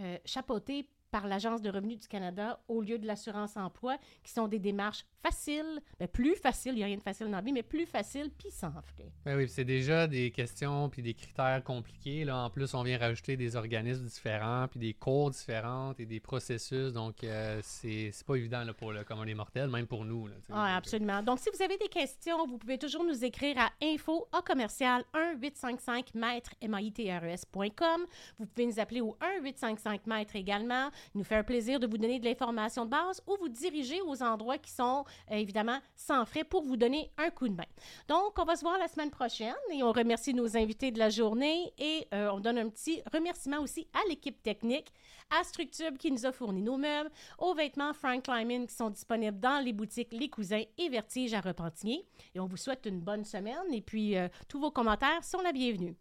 euh, chapeautée par l'Agence de revenus du Canada au lieu de l'assurance emploi, qui sont des démarches faciles, ben, plus faciles, il n'y a rien de facile dans la vie, mais plus faciles, puis sans frais. Ben oui, c'est déjà des questions puis des critères compliqués. Là. En plus, on vient rajouter des organismes différents, puis des cours différents et des processus. Donc, euh, c'est pas évident là, pour le commun des mortels, même pour nous. Là. Ah, absolument. Donc, si vous avez des questions, vous pouvez toujours nous écrire à info à commercial 1855 mètres mitrs.com. Vous pouvez nous appeler au 1855 mètres également. Il nous fait un plaisir de vous donner de l'information de base ou vous diriger aux endroits qui sont euh, évidemment sans frais pour vous donner un coup de main. Donc, on va se voir la semaine prochaine et on remercie nos invités de la journée et euh, on donne un petit remerciement aussi à l'équipe technique, à Structube qui nous a fourni nos meubles, aux vêtements Frank Lyman qui sont disponibles dans les boutiques Les Cousins et Vertige à Repentigny. Et on vous souhaite une bonne semaine et puis euh, tous vos commentaires sont la bienvenue.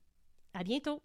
À bientôt!